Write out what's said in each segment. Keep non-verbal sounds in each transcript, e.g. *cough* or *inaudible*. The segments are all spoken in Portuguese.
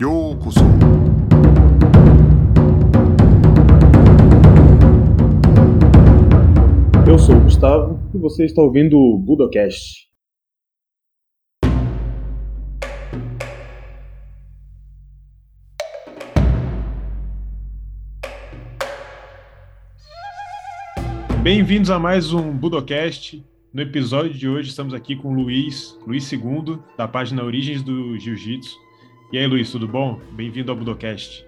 ようこそ Eu sou o Gustavo e você está ouvindo o Budocast. Bem-vindos a mais um Budocast. No episódio de hoje estamos aqui com o Luiz, Luiz II, da página Origens do Jiu-Jitsu. E aí, Luiz, tudo bom? Bem-vindo ao Budocast.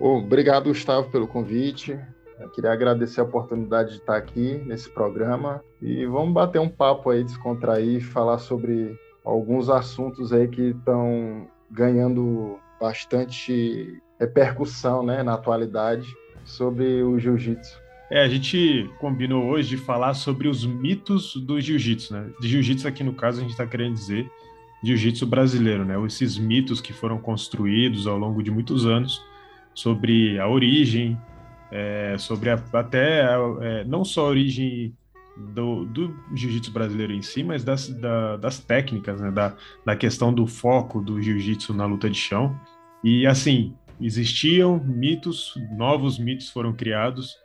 Obrigado, Gustavo, pelo convite. Eu queria agradecer a oportunidade de estar aqui nesse programa e vamos bater um papo aí, descontrair, falar sobre alguns assuntos aí que estão ganhando bastante repercussão né, na atualidade sobre o jiu-jitsu. É, a gente combinou hoje de falar sobre os mitos do jiu-jitsu, né? De jiu-jitsu aqui no caso a gente está querendo dizer jiu-jitsu brasileiro, né? Esses mitos que foram construídos ao longo de muitos anos sobre a origem, é, sobre a, até é, não só a origem do, do jiu-jitsu brasileiro em si, mas das, da, das técnicas, né? da, da questão do foco do jiu-jitsu na luta de chão. E assim, existiam mitos, novos mitos foram criados,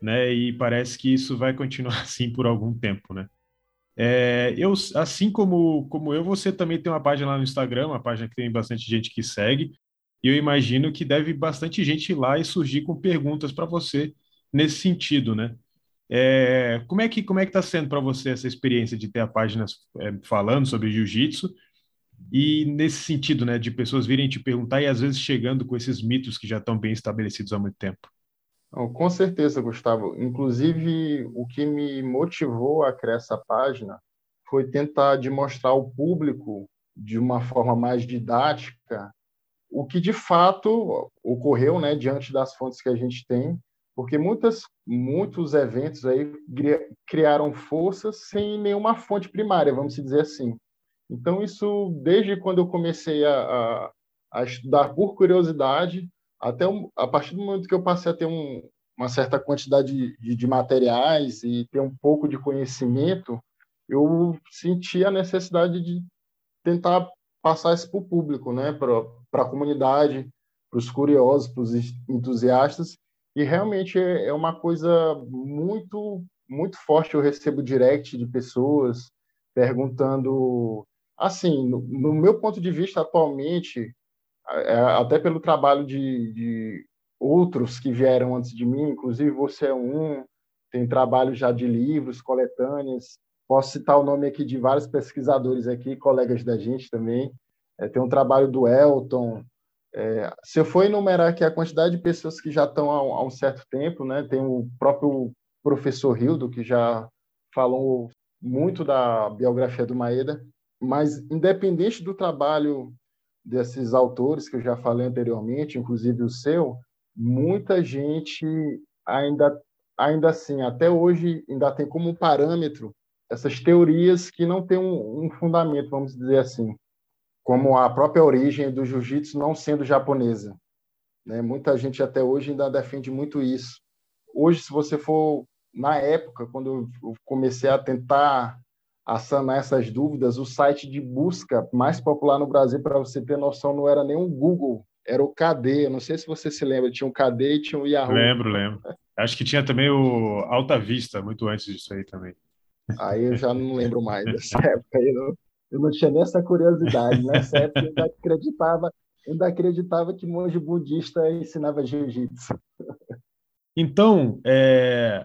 né? E parece que isso vai continuar *laughs* assim por algum tempo, né? É, eu, assim como, como eu, você também tem uma página lá no Instagram, uma página que tem bastante gente que segue, e eu imagino que deve bastante gente ir lá e surgir com perguntas para você nesse sentido, né? É, como é que como é que está sendo para você essa experiência de ter a página é, falando sobre jiu-jitsu e nesse sentido, né, de pessoas virem te perguntar e às vezes chegando com esses mitos que já estão bem estabelecidos há muito tempo? Com certeza, Gustavo. Inclusive, o que me motivou a criar essa página foi tentar demonstrar ao público, de uma forma mais didática, o que de fato ocorreu né, diante das fontes que a gente tem, porque muitas, muitos eventos aí criaram forças sem nenhuma fonte primária, vamos dizer assim. Então, isso, desde quando eu comecei a, a, a estudar por curiosidade, até um, a partir do momento que eu passei a ter um, uma certa quantidade de, de, materiais e ter um pouco de conhecimento, eu senti a necessidade de tentar passar isso para o público, né, para a comunidade, para os curiosos, para os entusiastas. E realmente é, é uma coisa muito, muito forte. Eu recebo direct de pessoas perguntando, assim, no, no meu ponto de vista atualmente, até pelo trabalho de, de, outros que vieram antes de mim, inclusive você é um, tem trabalho já de livros, coletâneas, posso citar o nome aqui de vários pesquisadores aqui, colegas da gente também, é, tem um trabalho do Elton, é, se eu for enumerar aqui a quantidade de pessoas que já estão há, há um certo tempo, né, tem o próprio professor Hildo, que já falou muito da biografia do Maeda, mas independente do trabalho desses autores que eu já falei anteriormente, inclusive o seu, muita gente ainda ainda assim, até hoje ainda tem como parâmetro essas teorias que não têm um, um fundamento, vamos dizer assim, como a própria origem do jiu-jitsu não sendo japonesa. Né? Muita gente até hoje ainda defende muito isso. Hoje, se você for na época, quando eu comecei a tentar a sanar essas dúvidas, o site de busca mais popular no Brasil, para você ter noção, não era nem o Google, era o KD. Eu não sei se você se lembra, tinha um KD e tinha o Yahoo. Lembro, lembro. Acho que tinha também o Alta Vista, muito antes disso aí também. Aí eu já não lembro mais dessa *laughs* época. Eu não, eu não tinha nessa curiosidade. Nessa época eu ainda acreditava, ainda acreditava que monge budista ensinava jiu-jitsu. Então, é,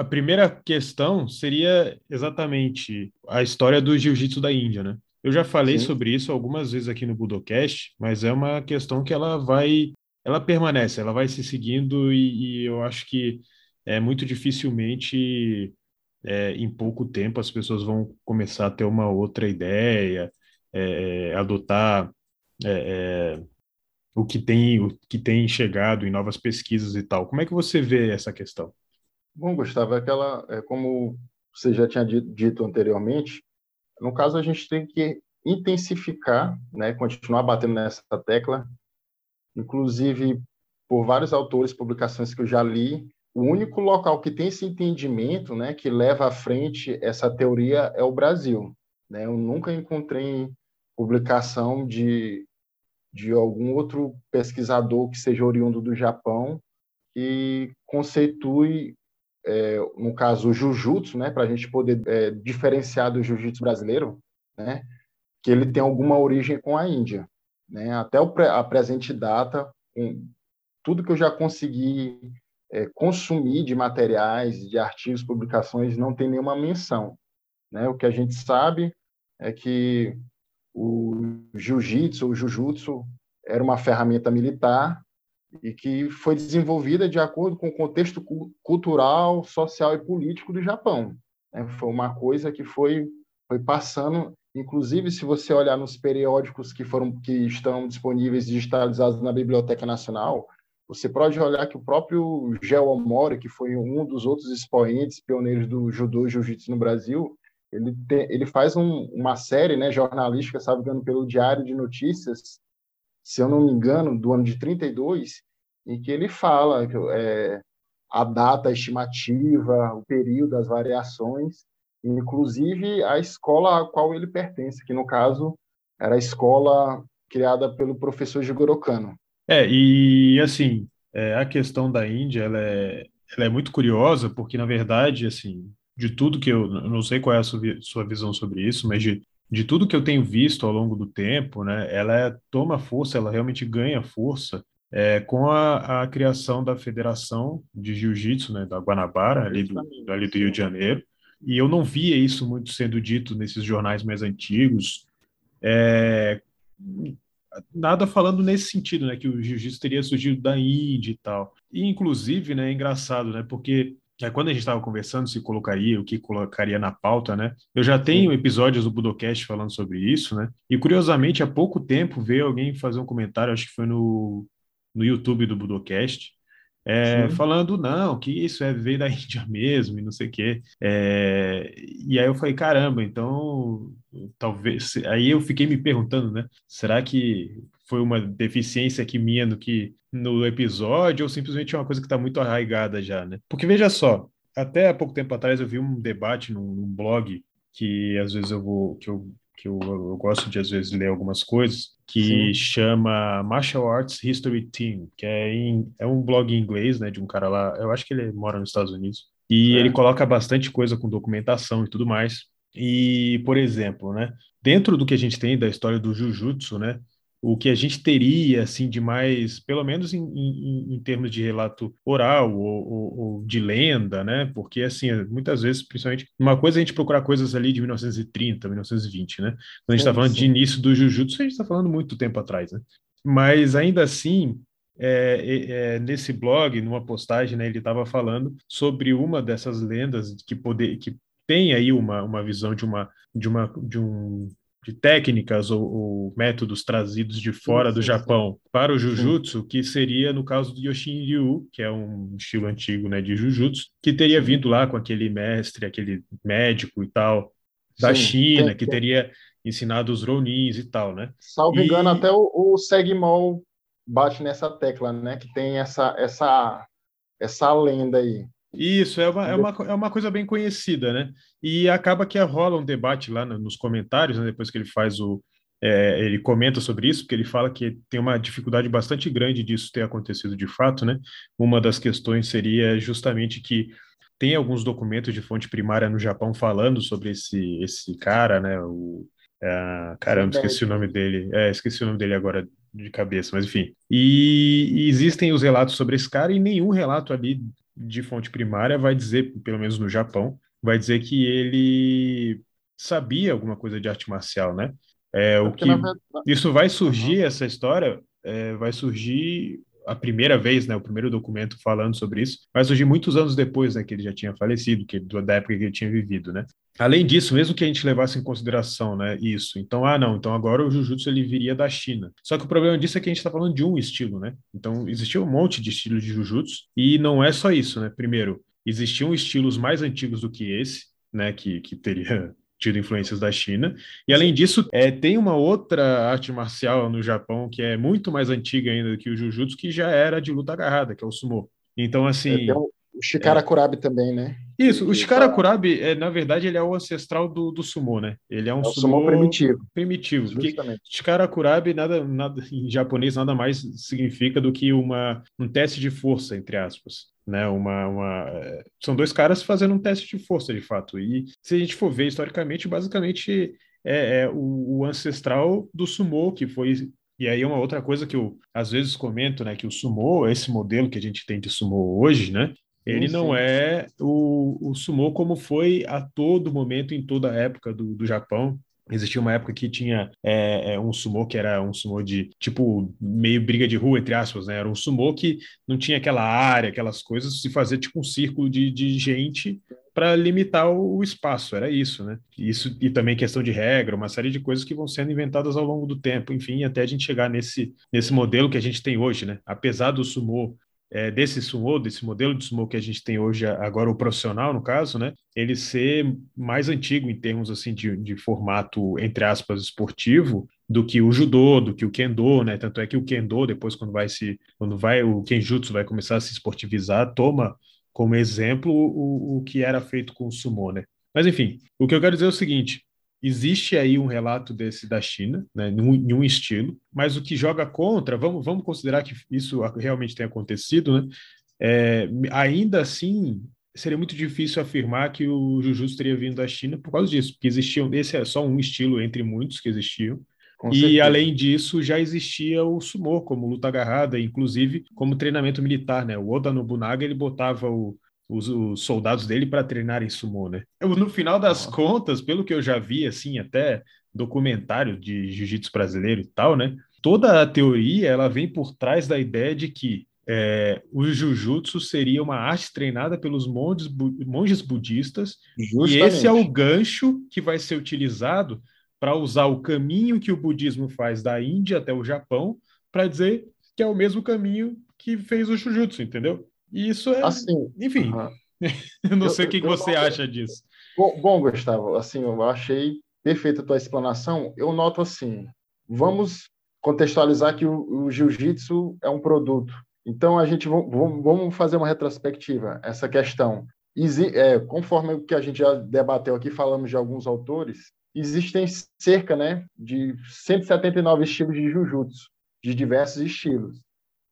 a primeira questão seria exatamente a história do jiu-jitsu da Índia, né? Eu já falei Sim. sobre isso algumas vezes aqui no Budocast, mas é uma questão que ela vai, ela permanece, ela vai se seguindo e, e eu acho que é muito dificilmente é, em pouco tempo as pessoas vão começar a ter uma outra ideia, é, é adotar é, é, o que tem o que tem chegado em novas pesquisas e tal. Como é que você vê essa questão? Bom, Gustavo, é aquela, é como você já tinha dito anteriormente, no caso a gente tem que intensificar, né, continuar batendo nessa tecla, inclusive por vários autores, publicações que eu já li, o único local que tem esse entendimento, né, que leva à frente essa teoria é o Brasil. Né? Eu nunca encontrei publicação de de algum outro pesquisador que seja oriundo do Japão que conceitue, é, no caso, o Jujutsu, né, para a gente poder é, diferenciar do Jiu-Jitsu brasileiro, né, que ele tem alguma origem com a Índia. Né? Até a presente data, tudo que eu já consegui é, consumir de materiais, de artigos, publicações, não tem nenhuma menção. Né? O que a gente sabe é que o jiu-jitsu, o jujutsu, era uma ferramenta militar e que foi desenvolvida de acordo com o contexto cultural, social e político do Japão. Né? Foi uma coisa que foi, foi passando, inclusive se você olhar nos periódicos que foram que estão disponíveis digitalizados na Biblioteca Nacional, você pode olhar que o próprio Geo Omori, que foi um dos outros expoentes pioneiros do judô e jiu-jitsu no Brasil, ele, tem, ele faz um, uma série né, jornalística, sabe, pelo Diário de Notícias, se eu não me engano, do ano de 32, em que ele fala é, a data estimativa, o período, as variações, inclusive a escola a qual ele pertence, que no caso era a escola criada pelo professor Jigoro Kano. É, e assim, é, a questão da Índia, ela é, ela é muito curiosa, porque na verdade, assim, de tudo que eu, eu não sei qual é a sua, sua visão sobre isso, mas de, de tudo que eu tenho visto ao longo do tempo, né, ela é, toma força, ela realmente ganha força é, com a, a, criação da Federação de Jiu-Jitsu, né, da Guanabara, ali do, ali do Rio de Janeiro, e eu não via isso muito sendo dito nesses jornais mais antigos, é, nada falando nesse sentido, né, que o jiu-jitsu teria surgido da Índia e tal. E, inclusive, né, é engraçado, né, porque é, quando a gente estava conversando se colocaria, o que colocaria na pauta, né? Eu já tenho episódios do Budocast falando sobre isso, né? E curiosamente, há pouco tempo veio alguém fazer um comentário, acho que foi no, no YouTube do Budocast, é, falando, não, que isso é veio da Índia mesmo e não sei o quê. É, e aí eu falei, caramba, então talvez. Aí eu fiquei me perguntando, né? Será que foi uma deficiência aqui minha no que no episódio ou simplesmente é uma coisa que está muito arraigada já, né? Porque veja só, até há pouco tempo atrás eu vi um debate num, num blog que às vezes eu vou que eu que eu, eu, gosto de às vezes ler algumas coisas que Sim. chama Martial Arts History Team, que é, em, é um blog em inglês, né, de um cara lá, eu acho que ele mora nos Estados Unidos, e é. ele coloca bastante coisa com documentação e tudo mais. E, por exemplo, né, dentro do que a gente tem da história do Jujutsu, né, o que a gente teria assim de mais, pelo menos em, em, em termos de relato oral ou, ou, ou, de lenda, né? Porque assim, muitas vezes, principalmente, uma coisa é a gente procurar coisas ali de 1930, 1920, né? Quando a gente está falando de início do Jujutsu, a gente está falando muito tempo atrás, né? Mas ainda assim, é, é, é, nesse blog, numa postagem, né, ele estava falando sobre uma dessas lendas que poder, que tem aí uma, uma visão de uma de uma de um de técnicas ou, ou, métodos trazidos de fora sim, do Japão sim. para o Jujutsu, que seria no caso do Yoshin Ryu, que é um estilo antigo né, de Jujutsu, que teria vindo lá com aquele mestre, aquele médico e tal, da China, que teria ensinado os Ronins e tal, né? Salvo e... engano, até o, o Segmol bate nessa tecla, né? Que tem essa, essa, essa lenda aí. Isso, é uma, é, uma, é uma coisa bem conhecida, né? E acaba que rola um debate lá nos comentários, né, depois que ele faz o. É, ele comenta sobre isso, porque ele fala que tem uma dificuldade bastante grande disso ter acontecido de fato, né? Uma das questões seria justamente que tem alguns documentos de fonte primária no Japão falando sobre esse, esse cara, né? O, é, caramba, esqueci o nome dele. É, esqueci o nome dele agora de cabeça, mas enfim. E, e, existem os relatos sobre esse cara e nenhum relato ali de fonte primária vai dizer, pelo menos no Japão, vai dizer que ele sabia alguma coisa de arte marcial, né? É, o que isso vai surgir essa história é, vai surgir a primeira vez, né, o primeiro documento falando sobre isso, vai surgir muitos anos depois, né, que ele já tinha falecido, que da época que ele tinha vivido, né? Além disso, mesmo que a gente levasse em consideração, né, isso, então, ah, não, então agora o Jujutsu ele viria da China. Só que o problema disso é que a gente está falando de um estilo, né? Então, existia um monte de estilos de Jujutsu e não é só isso, né? Primeiro, existiam estilos mais antigos do que esse, né, que, que teria tido influências da China. E além disso, é, tem uma outra arte marcial no Japão que é muito mais antiga ainda do que o Jujutsu, que já era de luta agarrada, que é o sumo. Então, assim. É, o Shikara é, também, né? Isso, o Shikara Kurabi, é, na verdade, ele é o ancestral do, do sumo, né? Ele é um é sumo, sumo, primitivo. Primitivo. Justamente. Shikara Kurabi, nada, nada, em japonês, nada mais significa do que uma, um teste de força, entre aspas. Né, uma, uma, é, são dois caras fazendo um teste de força, de fato. E se a gente for ver historicamente, basicamente é, é o, o, ancestral do sumo, que foi. E aí é uma outra coisa que eu às vezes comento, né? Que o sumo, esse modelo que a gente tem de sumo hoje, né? Ele sim, não sim. é o, o sumo como foi a todo momento, em toda a época do, do Japão. Existia uma época que tinha é, é, um sumo que era um sumo de tipo meio briga de rua, entre aspas, né? Era um sumo que não tinha aquela área, aquelas coisas, se fazia tipo um círculo de, de gente para limitar o, espaço, era isso, né? Isso e também questão de regra, uma série de coisas que vão sendo inventadas ao longo do tempo, enfim, até a gente chegar nesse, nesse modelo que a gente tem hoje, né? Apesar do sumo é, desse sumo, desse modelo de sumo que a gente tem hoje, agora o profissional, no caso, né? Ele ser mais antigo em termos, assim, de, de formato, entre aspas, esportivo, do que o judô, do que o kendo, né? Tanto é que o kendo, depois, quando vai se... Quando vai... O kenjutsu vai começar a se esportivizar, toma como exemplo o, o que era feito com o sumo, né? Mas, enfim, o que eu quero dizer é o seguinte, Existe aí um relato desse da China, né, em um estilo, mas o que joga contra, vamos, vamos considerar que isso realmente tenha acontecido, né? É, ainda assim, seria muito difícil afirmar que o Jujutsu teria vindo da China por causa disso, porque existiam, esse é só um estilo entre muitos que existiam, com e certeza. além disso, já existia o sumo como luta agarrada, inclusive como treinamento militar, né? O Oda Nobunaga ele botava o, os, os soldados dele para treinar em sumô, né? Eu, no final das ah. contas, pelo que eu já vi, assim, até documentário de jiu-jitsu brasileiro e tal, né? Toda a teoria, ela vem por trás da ideia de que é, o jiu-jitsu seria uma arte treinada pelos monges, bu monges budistas Justamente. e esse é o gancho que vai ser utilizado para usar o caminho que o budismo faz da Índia até o Japão para dizer que é o mesmo caminho que fez o jiu-jitsu, entendeu? E isso é. Assim, enfim. Uh -huh. eu não eu, sei o que, eu, que você acha disso. Bom, bom, Gustavo, assim, eu achei perfeita a tua explanação. Eu noto assim: vamos contextualizar que o, o jiu-jitsu é um produto. Então, a gente vamos fazer uma retrospectiva. Essa questão, é, conforme o que a gente já debateu aqui, falamos de alguns autores, existem cerca né, de 179 estilos de jiu-jitsu, de diversos estilos.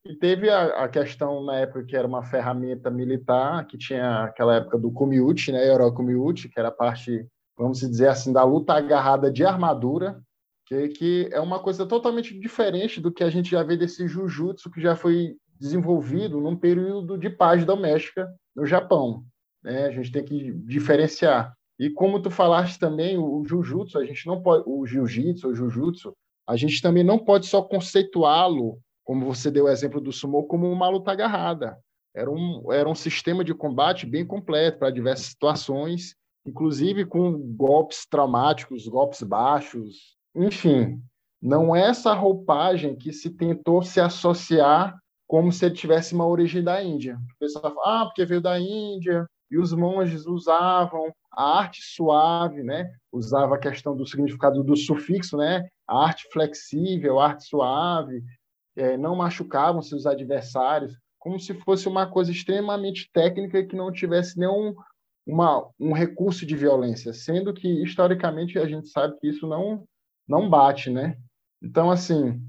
E teve a, a, questão na época que era uma ferramenta militar, que tinha aquela época do Kumiuchi, né, Euro Kumiuchi, que era parte, vamos dizer assim, da luta agarrada de armadura, que, que é uma coisa totalmente diferente do que a gente já vê desse Jujutsu que já foi desenvolvido num período de paz doméstica no Japão. Né? A gente tem que diferenciar. E como tu falaste também, o Jujutsu, a gente não pode, o Jiu-Jitsu, o Jujutsu, a gente também não pode só conceituá-lo como você deu o exemplo do sumo, como uma luta agarrada. Era um, era um sistema de combate bem completo para diversas situações, inclusive com golpes traumáticos, golpes baixos, enfim. Não é essa roupagem que se tentou se associar como se ele tivesse uma origem da Índia. O pessoal fala, ah, porque veio da Índia, e os monges usavam a arte suave, né? Usava a questão do significado do sufixo, né? A arte flexível, a arte suave, é, não machucavam seus adversários, como se fosse uma coisa extremamente técnica que não tivesse nenhum uma, um recurso de violência, sendo que historicamente a gente sabe que isso não não bate, né? Então assim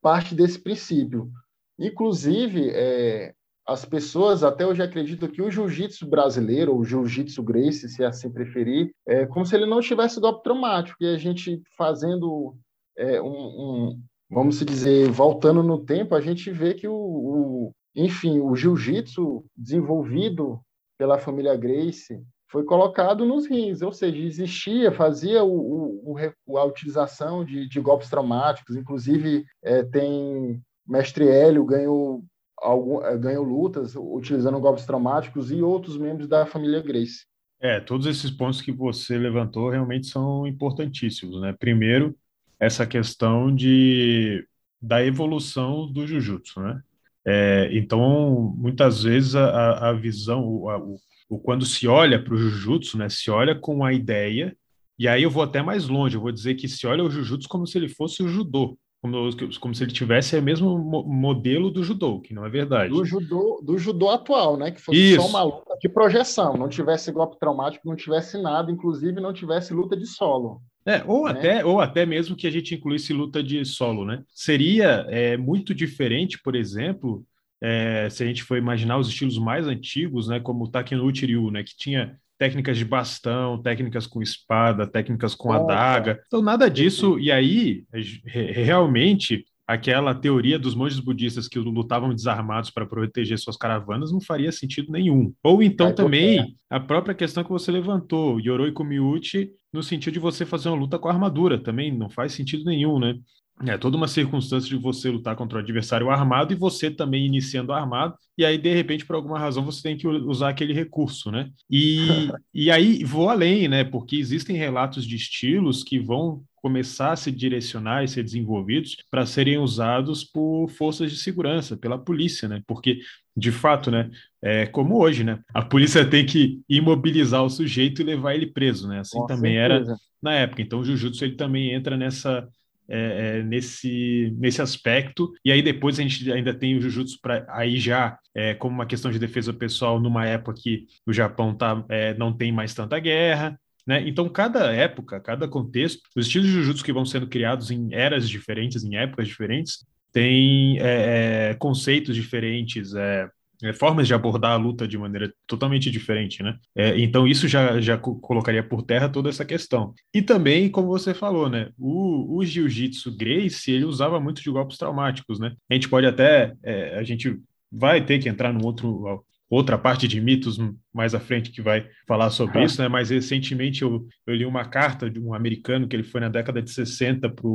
parte desse princípio. Inclusive é, as pessoas até hoje acreditam que o jiu-jitsu brasileiro, ou jiu-jitsu Grace, se assim preferir, é como se ele não tivesse golpe traumático, e a gente fazendo é, um, um, vamos dizer, voltando no tempo, a gente vê que o, o enfim, o jiu-jitsu desenvolvido pela família Grace foi colocado nos rins, ou seja, existia, fazia o, o, a utilização de, de, golpes traumáticos, inclusive é, tem Mestre Hélio ganhou, algum, é, ganhou lutas utilizando golpes traumáticos e outros membros da família Grace. É, todos esses pontos que você levantou realmente são importantíssimos, né? Primeiro, essa questão de, da evolução do Jujutsu, né? É, então, muitas vezes a, a visão, o, a, o, o, quando se olha para o Jujutsu, né, se olha com a ideia, e aí eu vou até mais longe, eu vou dizer que se olha o Jujutsu como se ele fosse o Judô, como, como se ele tivesse o mesmo modelo do judô, que não é verdade. Do judô, do judô atual, né? Que fosse Isso. só uma luta de projeção, não tivesse golpe traumático, não tivesse nada, inclusive não tivesse luta de solo. É, ou, né? até, ou até mesmo que a gente incluísse luta de solo, né? Seria é, muito diferente, por exemplo, é, se a gente for imaginar os estilos mais antigos, né, como o Takenouchi Ryu, né, que tinha técnicas de bastão, técnicas com espada, técnicas com adaga. Então, nada disso. E aí, realmente, aquela teoria dos monges budistas que lutavam desarmados para proteger suas caravanas não faria sentido nenhum. Ou então também a própria questão que você levantou, Yoroi Kumiuchi, no sentido de você fazer uma luta com armadura, também não faz sentido nenhum, né? É toda uma circunstância de você lutar contra o adversário armado e você também iniciando armado, e aí, de repente, por alguma razão, você tem que usar aquele recurso, né? E, *laughs* e aí vou além, né? Porque existem relatos de estilos que vão começar a se direcionar e ser desenvolvidos para serem usados por forças de segurança, pela polícia, né? Porque, de fato, né? É como hoje, né? A polícia tem que imobilizar o sujeito e levar ele preso, né? Assim Com também certeza. era na época. Então, o jiu-jitsu ele também entra nessa é, é, nesse, nesse aspecto. E aí depois a gente ainda tem o Jujutsu para aí já é, como uma questão de defesa pessoal numa época que o Japão tá, é, não tem mais tanta guerra. Né? Então, cada época, cada contexto, os estilos de Jujutsu que vão sendo criados em eras diferentes, em épocas diferentes, tem é, é, conceitos diferentes, é, é, formas de abordar a luta de maneira totalmente diferente, né? É, então isso já, já colocaria por terra toda essa questão. E também, como você falou, né? O, o jiu-jitsu Grace, ele usava muito de golpes traumáticos, né? A gente pode até, é, a gente vai ter que entrar num outro outra parte de mitos mais à frente que vai falar sobre isso, né? Mas recentemente eu, eu, li uma carta de um americano que ele foi na década de 60 para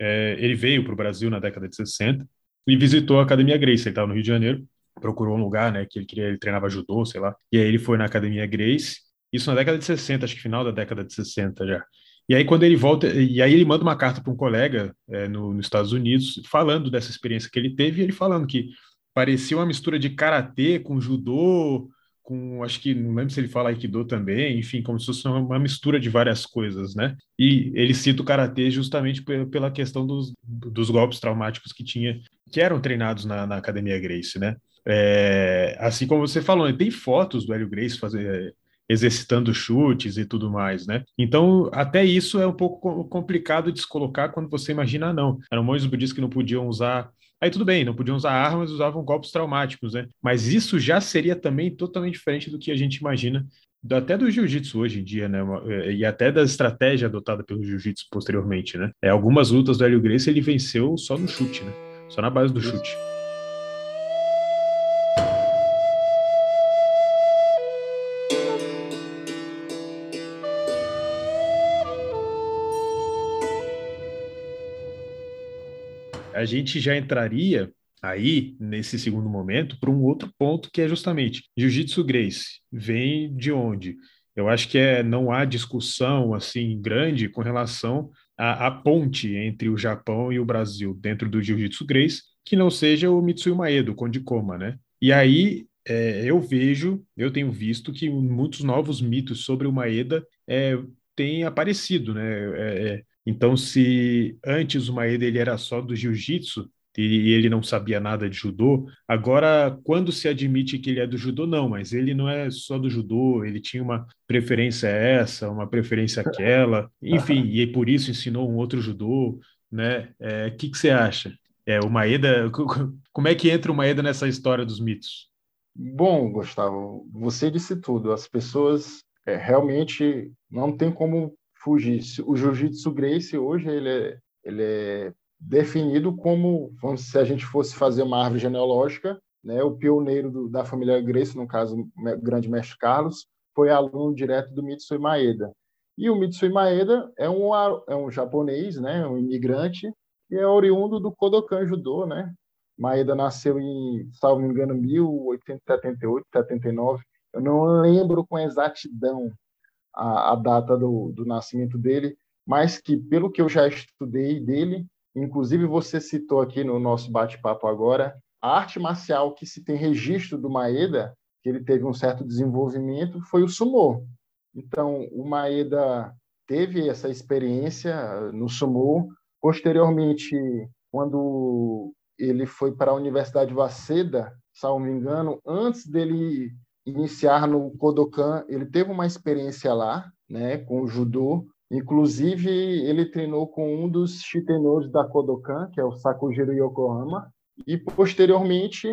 é, ele veio para o Brasil na década de 60 e visitou a Academia Grace, ele estava no Rio de Janeiro procurou um lugar, né, que ele queria, ele treinava judô, sei lá. E aí ele foi na Academia Grace, isso na década de 60, acho que final da década de 60 já. E aí quando ele volta, e aí ele manda uma carta para um colega é, no, nos Estados Unidos, falando dessa experiência que ele teve, e ele falando que parecia uma mistura de karatê com judô, com, acho que, não lembro se ele fala Aikido também, enfim, como se fosse uma, mistura de várias coisas, né? E ele cita o Karatê justamente pela questão dos, dos golpes traumáticos que tinha, que eram treinados na, na Academia Grace, né? É, assim como você falou, né, tem fotos do Hélio Grace fazer, exercitando chutes e tudo mais, né? Então, até isso é um pouco complicado de se colocar quando você imagina, não. Eram monges budistas que não podiam usar. Aí tudo bem, não podiam usar armas, usavam golpes traumáticos, né? Mas isso já seria também totalmente diferente do que a gente imagina, até do jiu-jitsu hoje em dia, né? É, e até da estratégia adotada pelo jiu-jitsu posteriormente, né? É, algumas lutas do Hélio Grace ele venceu só no chute, né? Só na base do chute. A gente já entraria aí, nesse segundo momento, para um outro ponto que é justamente Jiu-Jitsu Grace. Vem de onde? Eu acho que é, não há discussão assim grande com relação à, à ponte entre o Japão e o Brasil dentro do Jiu-Jitsu Grace, que não seja o Mitsui Maeda, o Konde Koma, né? E aí é, eu vejo, eu tenho visto que muitos novos mitos sobre o Maeda é, têm aparecido, né? É, é então, se antes o Maeda ele era só do jiu-jitsu e ele não sabia nada de judô, agora quando se admite que ele é do judô, não, mas ele não é só do judô, ele tinha uma preferência essa, uma preferência aquela, *laughs* enfim, e por isso ensinou um outro judô, né? O é, que, que você acha? É, o Maeda, como é que entra o Maeda nessa história dos mitos? Bom, Gustavo, você disse tudo. As pessoas é, realmente não tem como fugir. O jiu-jitsu Grace hoje ele é, ele é definido como, se a gente fosse fazer uma árvore genealógica, né, o pioneiro do, da família Grace, no caso o grande mestre Carlos, foi aluno direto do Mitsui Maeda. E o Mitsui Maeda é um, é um japonês, né, um imigrante, que é oriundo do Kodokan Judô, né? Maeda nasceu em, salvo engano, 1878, 79. Eu não lembro com exatidão a, a data do, do nascimento dele, mas que, pelo que eu já estudei dele, inclusive você citou aqui no nosso bate-papo agora, a arte marcial que se tem registro do Maeda, que ele teve um certo desenvolvimento, foi o sumô. Então, o Maeda teve essa experiência no sumô, posteriormente, quando ele foi para a Universidade Waseda, salvo me engano, antes dele iniciar no Kodokan, ele teve uma experiência lá, né, com o judô. Inclusive, ele treinou com um dos shitenores da Kodokan, que é o Sakujiro Yokohama, e posteriormente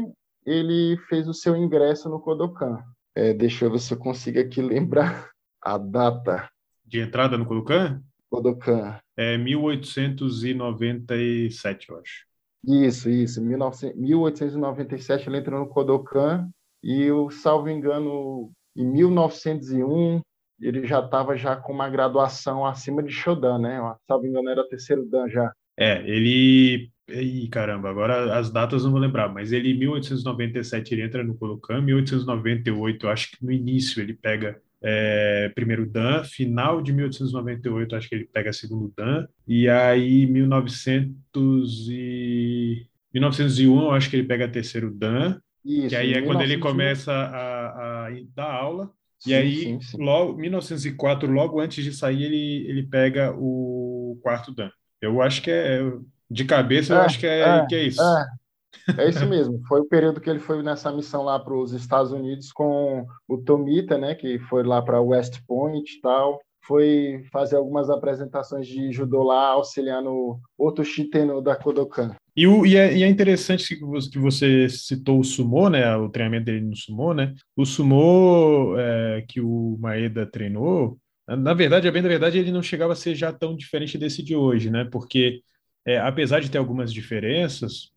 ele fez o seu ingresso no Kodokan. É, deixa eu ver se eu consigo aqui lembrar a data. De entrada no Kodokan? Kodokan. É 1897, eu acho. Isso, isso. 1897 ele entrou no Kodokan e, eu, salvo engano, em 1901 ele já estava já com uma graduação acima de Shodan, né? Salvo engano, era terceiro Dan já. É, ele... Ih, caramba, agora as datas não vou lembrar, mas ele em 1897 ele entra no Kodokan, 1898, acho que no início ele pega é, primeiro Dan, final de 1898 acho que ele pega segundo Dan, e aí 1900 e... 1901 acho que ele pega terceiro Dan, isso, que aí é 1901. quando ele começa a, a dar aula, sim, e aí sim, sim. logo 1904, logo antes de sair, ele, ele pega o quarto Dan. Eu acho que é, de cabeça, eu é, acho que é, é, que é isso. É. É isso mesmo. Foi o período que ele foi nessa missão lá para os Estados Unidos com o Tomita, né, que foi lá para West Point e tal. Foi fazer algumas apresentações de judô lá, auxiliando outro shiteno da Kodokan. E, o, e, é, e é interessante que você, citou o sumo, né, o treinamento dele no sumo, né? O sumo é, que o Maeda treinou, na verdade, a bem da verdade, ele não chegava a ser já tão diferente desse de hoje, né? Porque é, apesar de ter algumas diferenças,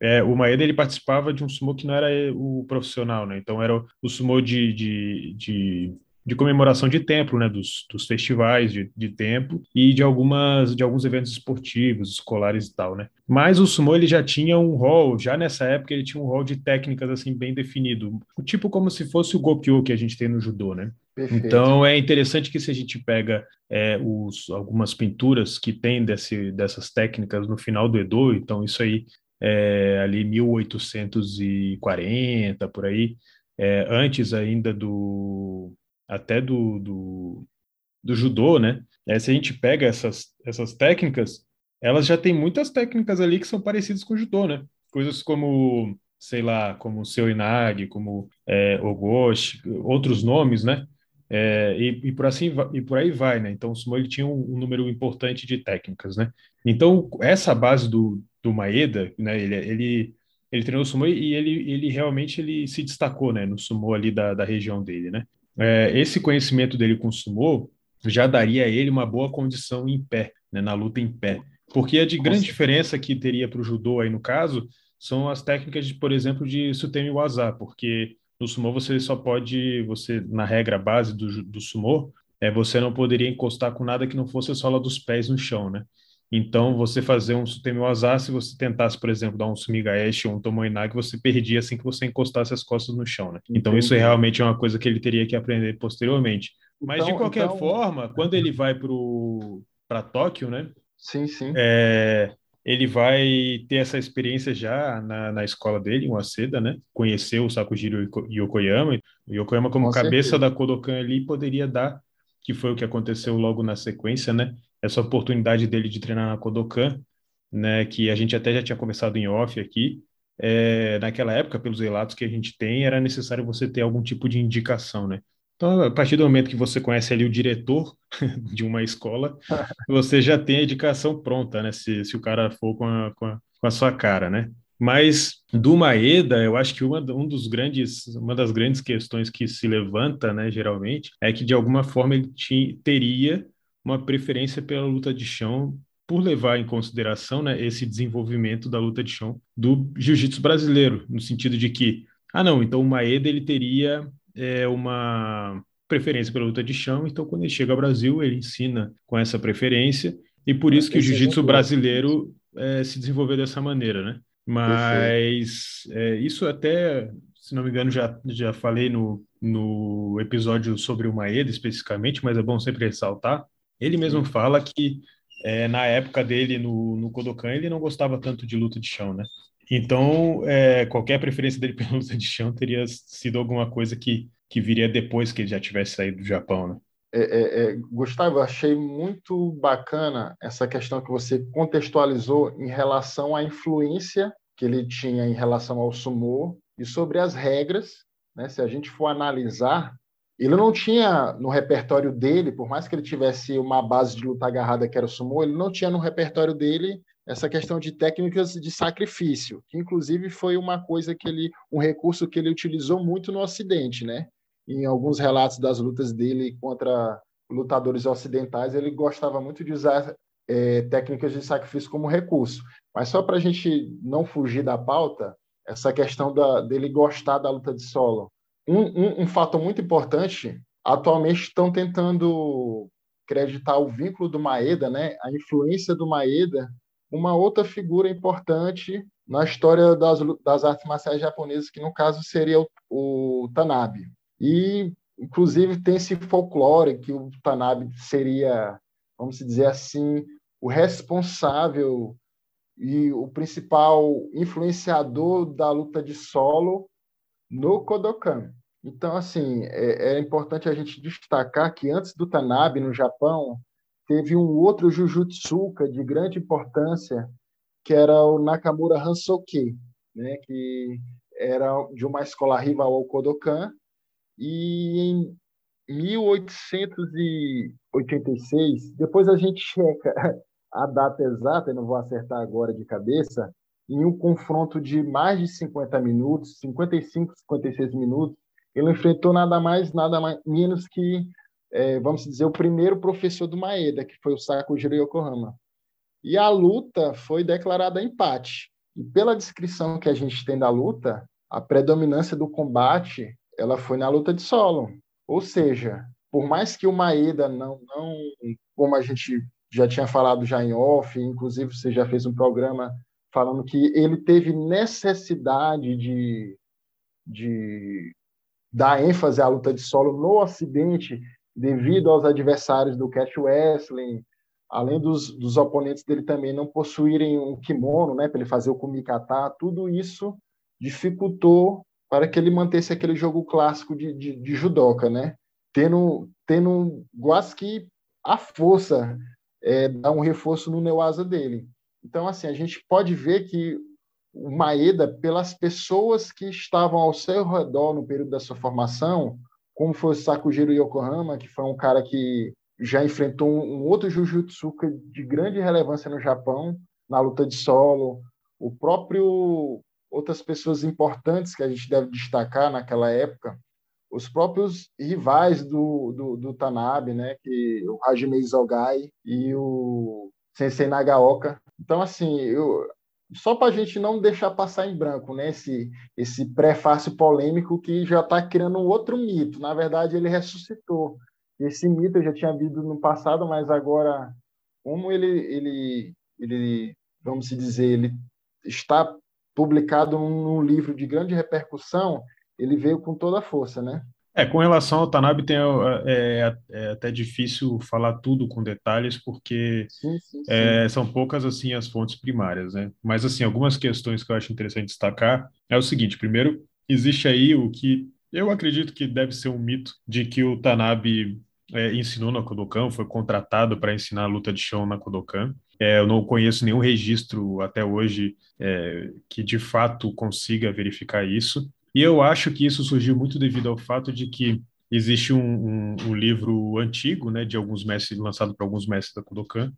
é, o Maeda ele participava de um sumo que não era o profissional, né? Então era o sumo de, de, de, de comemoração de templo, né? Dos, dos festivais de, de templo e de algumas de alguns eventos esportivos, escolares e tal, né? Mas o sumo ele já tinha um rol, já nessa época ele tinha um rol de técnicas assim bem definido, tipo como se fosse o gokyo que a gente tem no judô, né? Perfeito. Então é interessante que se a gente pega é, os, algumas pinturas que tem desse, dessas técnicas no final do Edo, então isso aí é, ali 1840 por aí, é, antes ainda do até do, do, do judô, né? É, se a gente pega essas, essas técnicas, elas já têm muitas técnicas ali que são parecidas com o judô, né? Coisas como, sei lá, como o seu Inagi, como é, Ogoshi, outros nomes, né? É, e, e, por assim e por aí vai, né? Então o sumo ele tinha um, um, número importante de técnicas, né? Então essa base do, do Maeda, né? Ele, ele, ele treinou sumo e ele, ele realmente ele se destacou, né? No sumo ali da, da região dele, né? É, esse conhecimento dele com sumo já daria a ele uma boa condição em pé, né? Na luta em pé. Porque a de grande diferença que teria para o judô aí no caso são as técnicas, de, por exemplo, de sutemi waza, porque no sumo você só pode, você na regra base do, do sumo, é, você não poderia encostar com nada que não fosse a sola dos pés no chão, né? Então, você fazer um sutemi waza, se você tentasse, por exemplo, dar um sumigaeshi ou um tomoinage, você perdia assim que você encostasse as costas no chão, né? Então, Entendi. isso realmente é uma coisa que ele teria que aprender posteriormente. Mas, então, de qualquer então... forma, quando ele vai para Tóquio, né? Sim, sim. É, ele vai ter essa experiência já na, na escola dele, em Waseda, né? Conheceu o Sakujiro Yokoyama. O Yokoyama, como Com cabeça certeza. da Kodokan ali, poderia dar, que foi o que aconteceu logo na sequência, né? Essa oportunidade dele de treinar na Kodokan, né, que a gente até já tinha conversado em off aqui, é, naquela época, pelos relatos que a gente tem, era necessário você ter algum tipo de indicação, né? Então, a partir do momento que você conhece ali o diretor *laughs* de uma escola, *laughs* você já tem a indicação pronta, né? Se, se o cara for com a, com a, com a sua cara, né? Mas do Maeda, eu acho que uma, um dos grandes, uma das grandes questões que se levanta, né, geralmente, é que de alguma forma ele te, teria uma preferência pela luta de chão por levar em consideração né, esse desenvolvimento da luta de chão do jiu-jitsu brasileiro, no sentido de que, ah não, então o Maeda ele teria é, uma preferência pela luta de chão, então quando ele chega ao Brasil ele ensina com essa preferência e por isso que o jiu-jitsu brasileiro é, se desenvolveu dessa maneira, né? Mas é, isso até, se não me engano, já, já falei no, no episódio sobre o Maeda especificamente, mas é bom sempre ressaltar ele mesmo fala que é, na época dele no, no Kodokan ele não gostava tanto de luta de chão, né? Então, é, qualquer preferência dele *laughs* pela luta de chão teria sido alguma coisa que, que viria depois que ele já tivesse saído do Japão, né? é, é, é, Gustavo, achei muito bacana essa questão que você contextualizou em relação à influência que ele tinha em relação ao sumô e sobre as regras. Né? Se a gente for analisar, ele não tinha no repertório dele, por mais que ele tivesse uma base de luta agarrada que era o sumô, ele não tinha no repertório dele essa questão de técnicas de sacrifício, que inclusive foi uma coisa que ele, um recurso que ele utilizou muito no Ocidente, né? Em alguns relatos das lutas dele contra lutadores ocidentais, ele gostava muito de usar é, técnicas de sacrifício como recurso. Mas só para a gente não fugir da pauta, essa questão da, dele gostar da luta de solo. Um, um, um fator muito importante, atualmente estão tentando acreditar o vínculo do Maeda, né, a influência do Maeda uma outra figura importante na história das, das artes marciais japonesas, que no caso seria o, o Tanabe. E, inclusive, tem esse folclore que o Tanabe seria, vamos dizer assim, o responsável e o principal influenciador da luta de solo no Kodokan. Então, assim, é, é importante a gente destacar que antes do Tanabe, no Japão, teve um outro Jujutsuka de grande importância, que era o Nakamura Hansoke, né, que era de uma escola rival ao Kodokan, e em 1886, depois a gente *laughs* checa a data exata, eu não vou acertar agora de cabeça, em um confronto de mais de 50 minutos, 55, 56 minutos, ele enfrentou nada mais, nada mais, menos que é, vamos dizer, o primeiro professor do Maeda, que foi o Sakujiro Yokohama. E a luta foi declarada empate. E pela descrição que a gente tem da luta, a predominância do combate ela foi na luta de solo. Ou seja, por mais que o Maeda não, não como a gente já tinha falado já em off, inclusive você já fez um programa falando que ele teve necessidade de, de dar ênfase à luta de solo no Ocidente devido aos adversários do Cash Wrestling, além dos, dos oponentes dele também não possuírem um kimono, né, para ele fazer o kumikata, tudo isso dificultou para que ele mantesse aquele jogo clássico de, de, de judoca, né, tendo, tendo quase que a força é, dar um reforço no Neuasa dele. Então, assim, a gente pode ver que o Maeda, pelas pessoas que estavam ao seu redor no período da sua formação, como foi o Sakujiro Yokohama, que foi um cara que já enfrentou um outro Jujutsuka de grande relevância no Japão, na luta de solo. O próprio outras pessoas importantes que a gente deve destacar naquela época, os próprios rivais do, do, do Tanabe, né, que o Hajime Isogai e o Sensei Nagaoka. Então, assim, eu, só para a gente não deixar passar em branco, né? Esse, esse prefácio polêmico que já está criando outro mito. Na verdade, ele ressuscitou. Esse mito eu já tinha visto no passado, mas agora, como ele, ele, ele vamos dizer, ele está publicado num livro de grande repercussão, ele veio com toda a força, né? É, com relação ao Tanabe, tem, é, é, é, até difícil falar tudo com detalhes, porque sim, sim, sim. É, são poucas, assim, as fontes primárias, né? Mas, assim, algumas questões que eu acho interessante destacar é o seguinte, primeiro, existe aí o que eu acredito que deve ser um mito de que o Tanabe é, ensinou na Kodokan, foi contratado para ensinar a luta de chão na Kodokan. É, eu não conheço nenhum registro até hoje é, que de fato consiga verificar isso. E eu acho que isso surgiu muito devido ao fato de que existe um, um, um livro antigo, né, de alguns mestres, lançado por alguns mestres da Kodokan.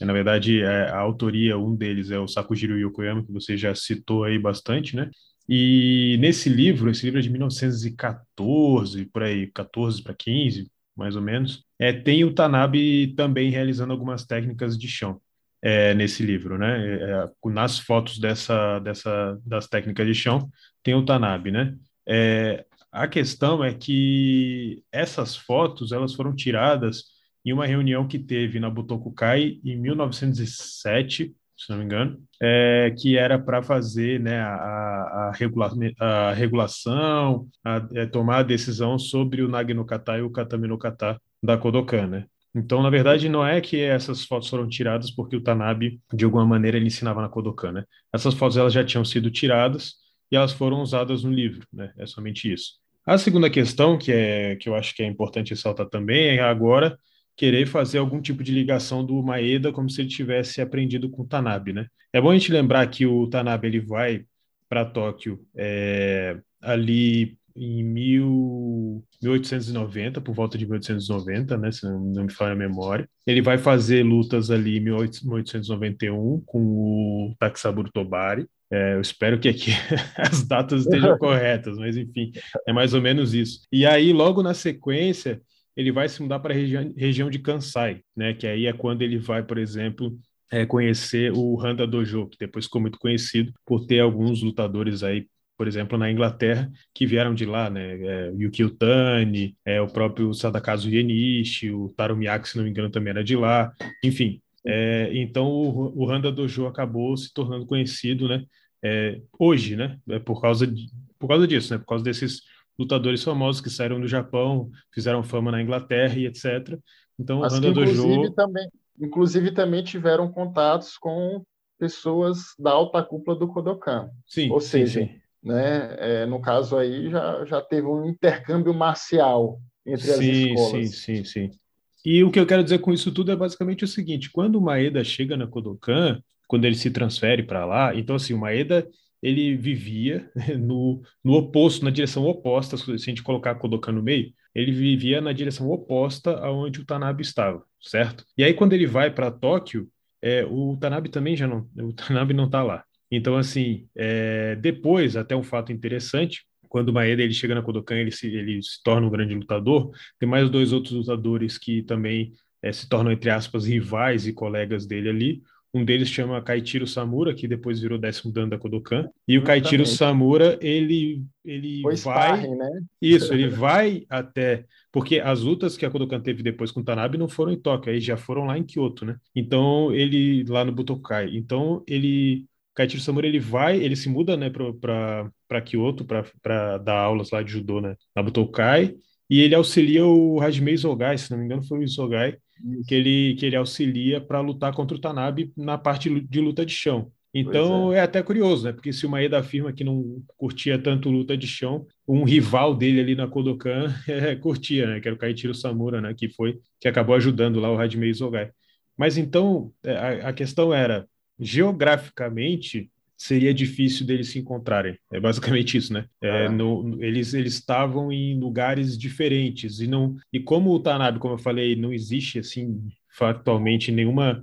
E, na verdade, é, a autoria, um deles é o Sakujiro Yokoyama, que você já citou aí bastante, né? E nesse livro, esse livro é de 1914, por aí, 14 para 15, mais ou menos, é, tem o Tanabe também realizando algumas técnicas de chão é, nesse livro, né? É, é, nas fotos dessa, dessa, das técnicas de chão tem o Tanabe, né? É, a questão é que essas fotos elas foram tiradas em uma reunião que teve na Butokukai em 1907, se não me engano, é, que era para fazer né, a, a, regula a regulação, a, é, tomar a decisão sobre o Nagi no Kata e o Katami no Kata da Kodokan, né? Então, na verdade, não é que essas fotos foram tiradas porque o Tanabe, de alguma maneira, ele ensinava na Kodokan, né? Essas fotos elas já tinham sido tiradas e elas foram usadas no livro, né? É somente isso. A segunda questão, que, é, que eu acho que é importante ressaltar também, é agora querer fazer algum tipo de ligação do Maeda como se ele tivesse aprendido com o Tanabe, né? É bom a gente lembrar que o Tanabe ele vai para Tóquio é, ali em mil, 1890, por volta de 1890, né, se não me falha a memória. Ele vai fazer lutas ali em 1891 com o Taksaburo Tobari. É, eu espero que aqui *laughs* as datas estejam *laughs* corretas, mas enfim, é mais ou menos isso. E aí, logo na sequência, ele vai se mudar para a região, região de Kansai, né, que aí é quando ele vai, por exemplo, é, conhecer o Handa Dojo, que depois ficou muito conhecido por ter alguns lutadores aí por exemplo, na Inglaterra, que vieram de lá, né? É, Yuki Utani, é, o próprio Sadakazu Yenishi, o Taro Miyake, se não me engano, também era de lá. Enfim, é, então o, o Handa Dojo acabou se tornando conhecido, né? É, hoje, né? É por causa de, por causa disso, né? Por causa desses lutadores famosos que saíram do Japão, fizeram fama na Inglaterra e etc. Então Mas o Handa Dojo também, inclusive também tiveram contatos com pessoas da alta cúpula do Kodokan. Sim, Ou sim, seja, sim né? É, no caso aí já, já teve um intercâmbio marcial entre as sim, escolas. Sim, sim, sim. E o que eu quero dizer com isso tudo é basicamente o seguinte: quando o Maeda chega na Kodokan, quando ele se transfere para lá, então assim, o Maeda ele vivia *laughs* no, no oposto, na direção oposta, se a gente colocar a Kodokan no meio, ele vivia na direção oposta aonde o Tanabe estava, certo? E aí quando ele vai para Tóquio, é, o Tanabe também já não, o Tanabe não está lá. Então, assim, é, depois, até um fato interessante, quando o Maeda ele chega na Kodokan, ele se, ele se torna um grande lutador, tem mais dois outros lutadores que também é, se tornam, entre aspas, rivais e colegas dele ali. Um deles chama Kaitiro Samura, que depois virou décimo dan da Kodokan. E o Kaitiro Samura, ele, ele vai... Sparring, né? Isso, ele vai até... Porque as lutas que a Kodokan teve depois com o Tanabe não foram em Tóquio, aí já foram lá em Kyoto, né? Então, ele... Lá no Butokai. Então, ele Kaitiro Samura ele vai, ele se muda, né, para Kyoto para dar aulas lá de judô, né, na Butokai, e ele auxilia o Hajime Isogai, se não me engano foi o Isogai, que ele, que ele auxilia para lutar contra o Tanabe na parte de luta de chão. Então é. é. até curioso, né? Porque se o Maeda afirma que não curtia tanto luta de chão, um rival dele ali na Kodokan *laughs* é, curtia, né? Que era o Kaitiro Samura, né? Que foi que acabou ajudando lá o Hajime Isogai. Mas então é, a, a questão era geograficamente seria difícil deles se encontrarem. É basicamente isso, né? É, no, eles eles estavam em lugares diferentes e não e como o Tanabe, como eu falei, não existe assim factualmente nenhuma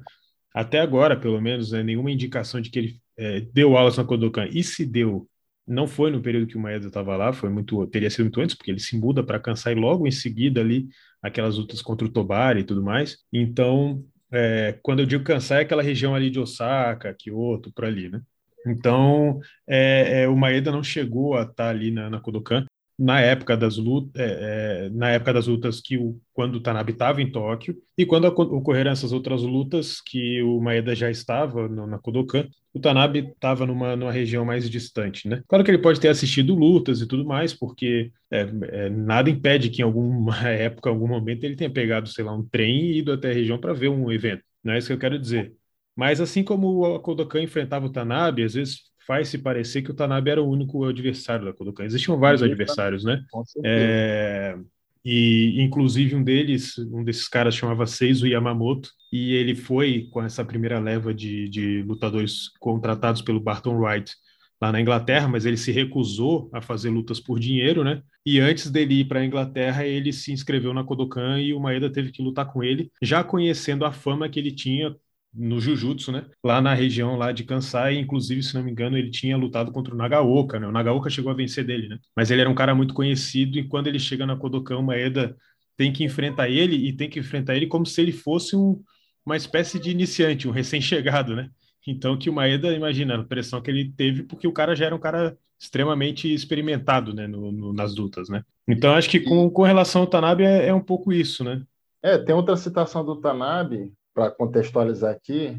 até agora, pelo menos, né, nenhuma indicação de que ele é, deu aulas na Kodokan. E se deu, não foi no período que o Maeda estava lá, foi muito teria sido muito antes, porque ele se muda para Kansai logo em seguida ali aquelas lutas contra o Tobari e tudo mais. Então é, quando eu digo Kansai, é aquela região ali de Osaka, Kyoto, por ali, né? Então, é, é, o Maeda não chegou a estar ali na, na Kodokan na época das lutas, é, é, na época das lutas que o, quando Tanabe estava em Tóquio e quando ocorreram essas outras lutas que o Maeda já estava no, na Kodokan, o Tanabe estava numa, numa região mais distante, né? Claro que ele pode ter assistido lutas e tudo mais, porque é, é nada impede que em alguma *laughs* época, algum momento, ele tenha pegado, sei lá, um trem e ido até a região para ver um evento. Não é isso que eu quero dizer. Mas assim como o Kodokan enfrentava o Tanabe, às vezes faz-se parecer que o Tanabe era o único adversário da Kodokan. Existiam vários adversários, né? É, e inclusive um deles, um desses caras chamava Seizo Yamamoto, e ele foi com essa primeira leva de, de lutadores contratados pelo Barton Wright lá na Inglaterra, mas ele se recusou a fazer lutas por dinheiro, né? E antes dele ir para a Inglaterra, ele se inscreveu na Kodokan e o Maeda teve que lutar com ele, já conhecendo a fama que ele tinha no Jujutsu, né? Lá na região lá de Kansai, inclusive, se não me engano, ele tinha lutado contra o Nagaoka, né? O Nagaoka chegou a vencer dele, né? Mas ele era um cara muito conhecido e quando ele chega na Kodokan, o Maeda tem que enfrentar ele e tem que enfrentar ele como se ele fosse um, uma espécie de iniciante, um recém-chegado, né? Então que o Maeda, imagina a pressão que ele teve, porque o cara já era um cara extremamente experimentado, né, no, no, nas lutas, né? Então acho que com, com relação ao Tanabe é, é um pouco isso, né? É, tem outra citação do Tanabe para contextualizar aqui,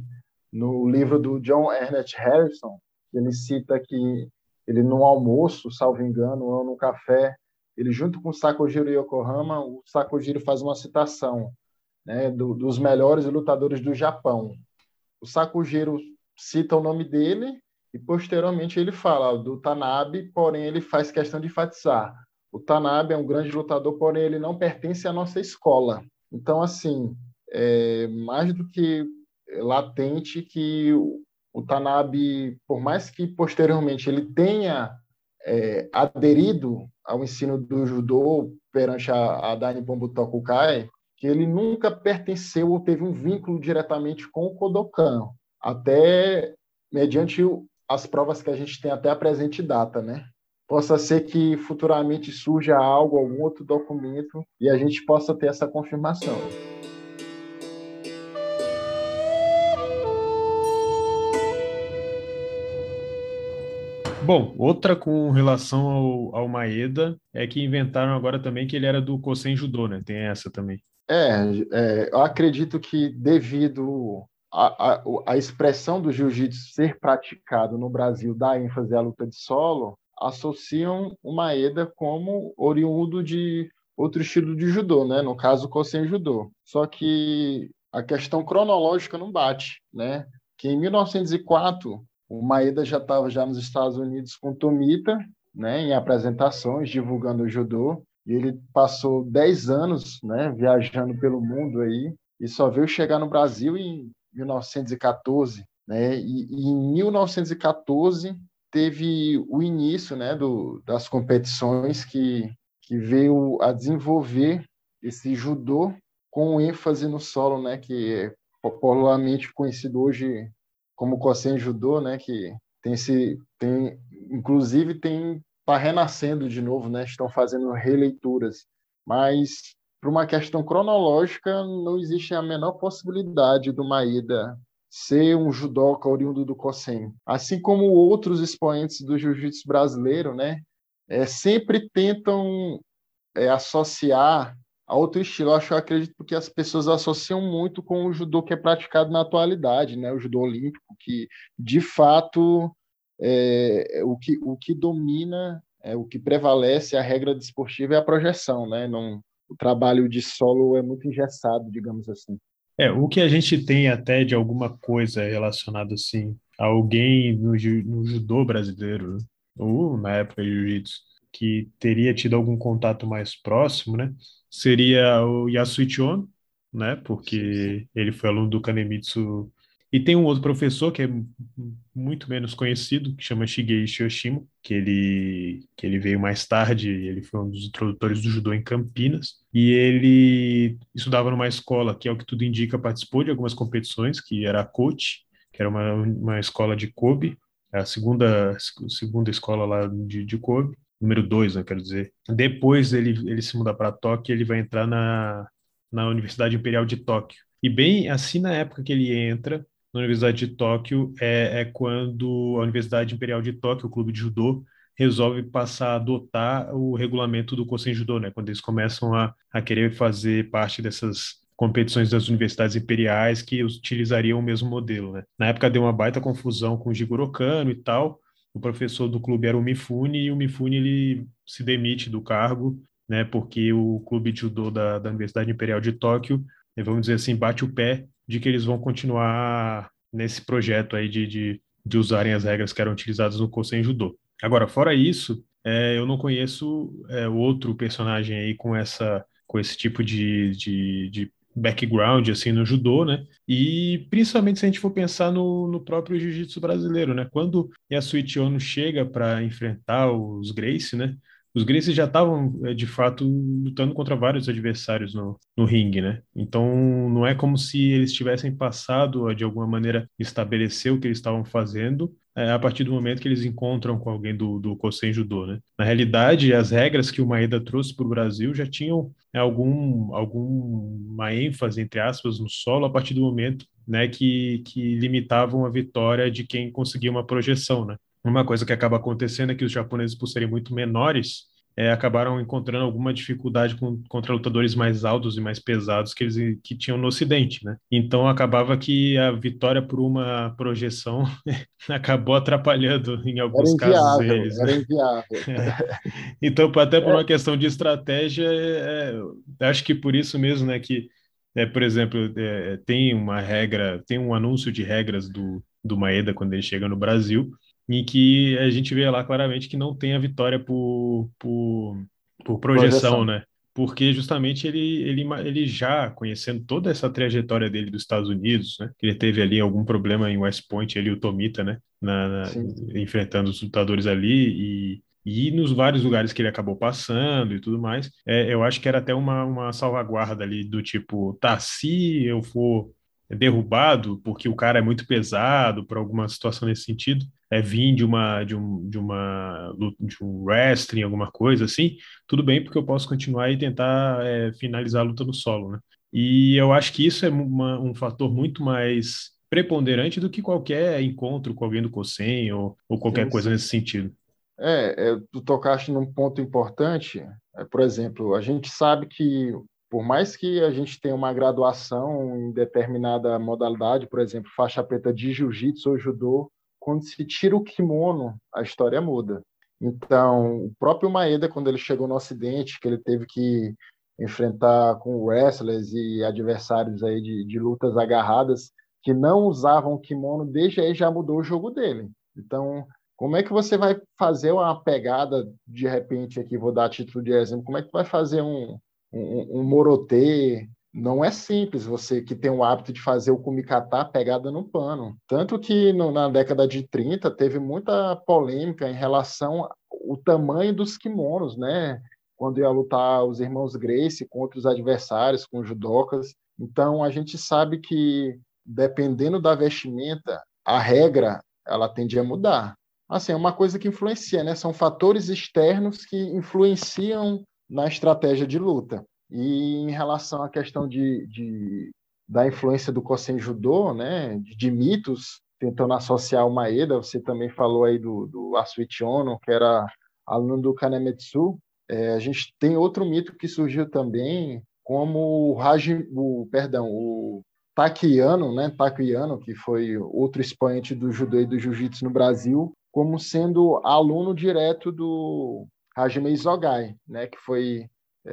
no livro do John Ernest Harrison, ele cita que ele no almoço, salvo engano, ou no café, ele junto com o Sakojiro Yokohama, o Sakojiro faz uma citação né, do, dos melhores lutadores do Japão. O Sakojiro cita o nome dele e posteriormente ele fala do Tanabe, porém ele faz questão de enfatizar o Tanabe é um grande lutador, porém ele não pertence à nossa escola. Então, assim, é mais do que latente que o Tanabe, por mais que posteriormente ele tenha é, aderido ao ensino do judô perante a, a Daini Pombo Tokukai, que ele nunca pertenceu ou teve um vínculo diretamente com o Kodokan, até mediante as provas que a gente tem até a presente data, né? Possa ser que futuramente surja algo, algum outro documento e a gente possa ter essa confirmação. Bom, outra com relação ao, ao Maeda é que inventaram agora também que ele era do Kosen Judô, né? Tem essa também. É, é eu acredito que devido a, a, a expressão do jiu-jitsu ser praticado no Brasil da ênfase à luta de solo, associam o Maeda como oriundo de outro estilo de judô, né? No caso, o Kosen Judô. Só que a questão cronológica não bate, né? Que em 1904 o Maeda já estava já nos Estados Unidos com Tomita, né, em apresentações, divulgando o judô. E ele passou 10 anos né, viajando pelo mundo aí e só veio chegar no Brasil em 1914. Né, e, e em 1914 teve o início né, do, das competições que, que veio a desenvolver esse judô com ênfase no solo, né, que é popularmente conhecido hoje como o Kosen Judô, né, que tem esse tem inclusive tem tá renascendo de novo, né? Estão fazendo releituras, mas por uma questão cronológica não existe a menor possibilidade do Maeda ser um judoca oriundo do Kosen, assim como outros expoentes do jiu-jitsu brasileiro, né? É, sempre tentam é, associar a outro estilo. Eu acho, eu acredito que as pessoas associam muito com o judô que é praticado na atualidade, né? O judô olímpico, que de fato é, o, que, o que domina, é, o que prevalece a regra desportiva é a projeção, né? Não, o trabalho de solo é muito engessado, digamos assim. É, o que a gente tem até de alguma coisa relacionado assim a alguém no, no judô brasileiro, ou na época de jiu-jitsu, que teria tido algum contato mais próximo, né? Seria o Yasuichi Ono, né? Porque ele foi aluno do Kanemitsu. E tem um outro professor que é muito menos conhecido, que chama Shigeishi Yoshimo, que ele, que ele veio mais tarde, ele foi um dos introdutores do judô em Campinas, e ele estudava numa escola que, é o que tudo indica, participou de algumas competições, que era a Coach, que era uma, uma escola de Kobe, a segunda, segunda escola lá de, de Kobe, número 2, né, quero dizer. Depois ele, ele se muda para Tóquio, ele vai entrar na, na Universidade Imperial de Tóquio. E bem assim na época que ele entra na Universidade de Tóquio é, é quando a Universidade Imperial de Tóquio, o clube de judô, resolve passar a adotar o regulamento do Kosen Judô, né? Quando eles começam a, a querer fazer parte dessas competições das universidades imperiais que utilizariam o mesmo modelo, né? Na época deu uma baita confusão com o Jigoro Kano e tal, o professor do clube era o Mifune e o Mifune ele se demite do cargo, né, porque o clube de judô da, da Universidade Imperial de Tóquio, né, vamos dizer assim, bate o pé de que eles vão continuar nesse projeto aí de, de, de usarem as regras que eram utilizadas no Kosen Judô. Agora, fora isso, é, eu não conheço é, outro personagem aí com essa com esse tipo de, de, de background assim no judô, né? E principalmente se a gente for pensar no, no próprio jiu-jitsu brasileiro, né? Quando Yasuichi Ono chega para enfrentar os Gracie, né? Os Gracie já estavam, é, de fato, lutando contra vários adversários no, no ringue, né? Então, não é como se eles tivessem passado a, de alguma maneira, estabelecer o que eles estavam fazendo é, a partir do momento que eles encontram com alguém do, do Kosen né? Na realidade, as regras que o Maeda trouxe para o Brasil já tinham é, algum, alguma ênfase, entre aspas, no solo a partir do momento né, que, que limitavam a vitória de quem conseguia uma projeção, né? Uma coisa que acaba acontecendo é que os japoneses, por serem muito menores, é, acabaram encontrando alguma dificuldade com, contra lutadores mais altos e mais pesados que eles que tinham no Ocidente, né? Então acabava que a vitória por uma projeção *laughs* acabou atrapalhando em alguns era inviável, casos eles. Era né? inviável. É. Então, até por uma questão de estratégia, é, acho que por isso mesmo, né, que é, por exemplo, é, tem uma regra, tem um anúncio de regras do, do Maeda quando ele chega no Brasil, em que a gente vê lá claramente que não tem a vitória por, por, Por projeção, projeção. né? porque justamente ele, ele, ele já conhecendo toda essa trajetória dele dos Estados Unidos, né? Ele teve ali algum problema em West Point, ali o Tomita, né? Na, na enfrentando os lutadores ali e e nos vários lugares que ele acabou passando e tudo mais, é, eu acho que era até uma, uma salvaguarda ali do tipo, tá, se eu for derrubado porque o cara é muito pesado por alguma situação nesse sentido, é vir de uma de um de uma de um wrestling alguma coisa assim, tudo bem porque eu posso continuar e tentar é, finalizar a luta no solo, né? E eu acho que isso é uma, um fator muito mais preponderante do que qualquer encontro com alguém do COSEM ou, ou qualquer sim, coisa sim. nesse sentido. É, é, tu tocaste num ponto importante. É, por exemplo, a gente sabe que por mais que a gente tenha uma graduação em determinada modalidade, por exemplo, faixa preta de jiu-jitsu ou judô, quando se tira o kimono, a história muda. Então, o próprio Maeda, quando ele chegou no Ocidente, que ele teve que enfrentar com wrestlers e adversários aí de, de lutas agarradas que não usavam kimono, desde aí já mudou o jogo dele. Então, como é que você vai fazer uma pegada, de repente, aqui, vou dar título de exemplo, como é que vai fazer um, um, um morotê, não é simples você que tem o hábito de fazer o kumikata pegada no pano. Tanto que no, na década de 30 teve muita polêmica em relação ao tamanho dos kimonos, né? Quando ia lutar os irmãos Grace contra os adversários, com judocas. Então a gente sabe que dependendo da vestimenta, a regra ela tende a mudar. Assim, é uma coisa que influencia, né? São fatores externos que influenciam na estratégia de luta. E em relação à questão de, de da influência do Kosen Judô, né, de, de, mitos, tentando associar o Maeda, você também falou aí do, do Asuichi Ono, que era aluno do Kanemetsu, é, a gente tem outro mito que surgiu também, como o, Haji, o perdão, o Takiano, né, Takiano, que foi outro expoente do judô e do jiu-jitsu no Brasil, como sendo aluno direto do Hajime Isogai, né, que foi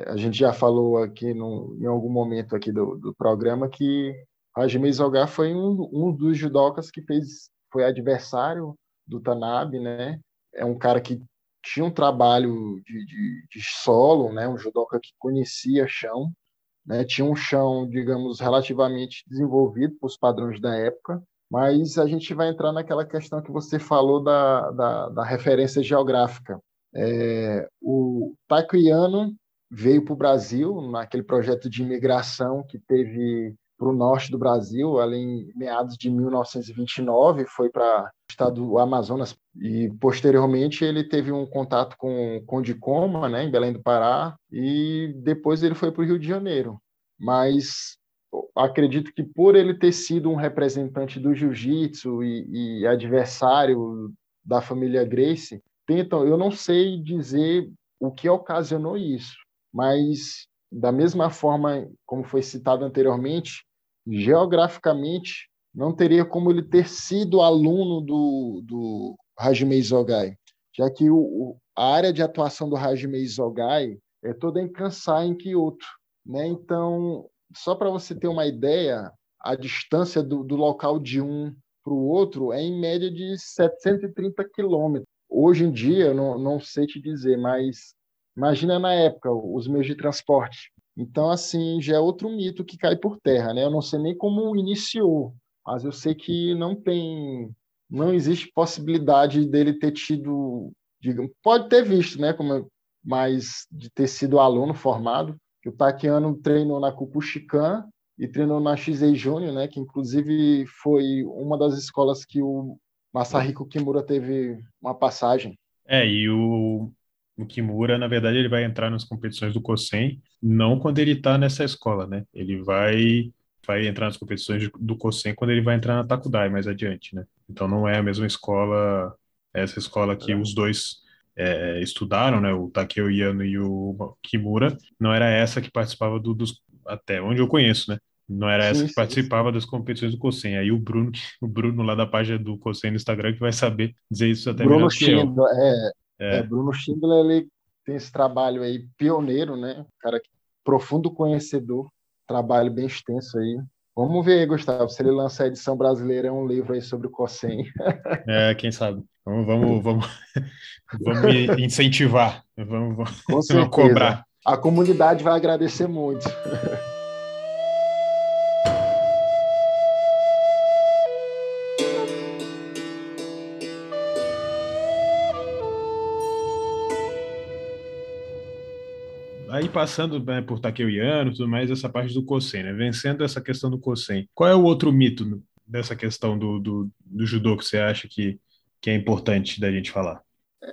a gente já falou aqui no, em algum momento aqui do, do programa que Hajime Isogai foi um, um dos judocas que fez foi adversário do Tanabe, né? É um cara que tinha um trabalho de, de, de solo, né? Um judoca que conhecia chão, né? Tinha um chão, digamos, relativamente desenvolvido para os padrões da época, mas a gente vai entrar naquela questão que você falou da, da, da referência geográfica. É, o taekwondo veio para o Brasil naquele projeto de imigração que teve para o norte do Brasil, ali em meados de 1929, foi para o estado do Amazonas e posteriormente ele teve um contato com Conde Coma, né, em Belém do Pará, e depois ele foi para o Rio de Janeiro. Mas acredito que por ele ter sido um representante do jiu-jitsu e, e adversário da família Grace, tentam, eu não sei dizer o que ocasionou isso, mas da mesma forma como foi citado anteriormente, geograficamente não teria como ele ter sido aluno do, do Hajime Isogai, já que o, a área de atuação do Hajime Isogai é toda em Kansai, em Kyoto. Né? Então, só para você ter uma ideia, a distância do, do local de um para o outro é em média de 730 quilômetros. Hoje em dia, não, não sei te dizer, mas Imagina na época os meios de transporte. Então, assim, já é outro mito que cai por terra, né? Eu não sei nem como iniciou, mas eu sei que não tem, não existe possibilidade dele ter tido, digamos, pode ter visto, né? Como, mas de ter sido aluno formado. O Taquiano treinou na Cupuchican e treinou na XA Júnior, né? Que inclusive foi uma das escolas que o Masahiko Kimura teve uma passagem. É, e o o Kimura, na verdade, ele vai entrar nas competições do Kosen, não quando ele está nessa escola, né? Ele vai vai entrar nas competições do Kosen quando ele vai entrar na Takudai mais adiante, né? Então não é a mesma escola, essa escola que os dois é, estudaram, né? O Takeo Yano e o Kimura, não era essa que participava do, dos até onde eu conheço, né? Não era essa sim, que participava sim. das competições do Cosen. Aí o Bruno, *laughs* o Bruno lá da página do Cosen no Instagram que vai saber dizer isso até Bruno melhor que eu. É, é. É, Bruno Schindler ele tem esse trabalho aí pioneiro, né? Cara profundo conhecedor, trabalho bem extenso aí. Vamos ver, Gustavo, se ele lançar a edição brasileira, é um livro aí sobre o COSEM. *laughs* é, quem sabe. Vamos, vamos, vamos, *laughs* vamos incentivar, vamos, vamos *laughs* cobrar. A comunidade vai agradecer muito. Aí passando né, por Takeuiano e tudo mais, essa parte do Kosen, né? Vencendo essa questão do Kosen. Qual é o outro mito dessa questão do, do, do judô que você acha que, que é importante da gente falar?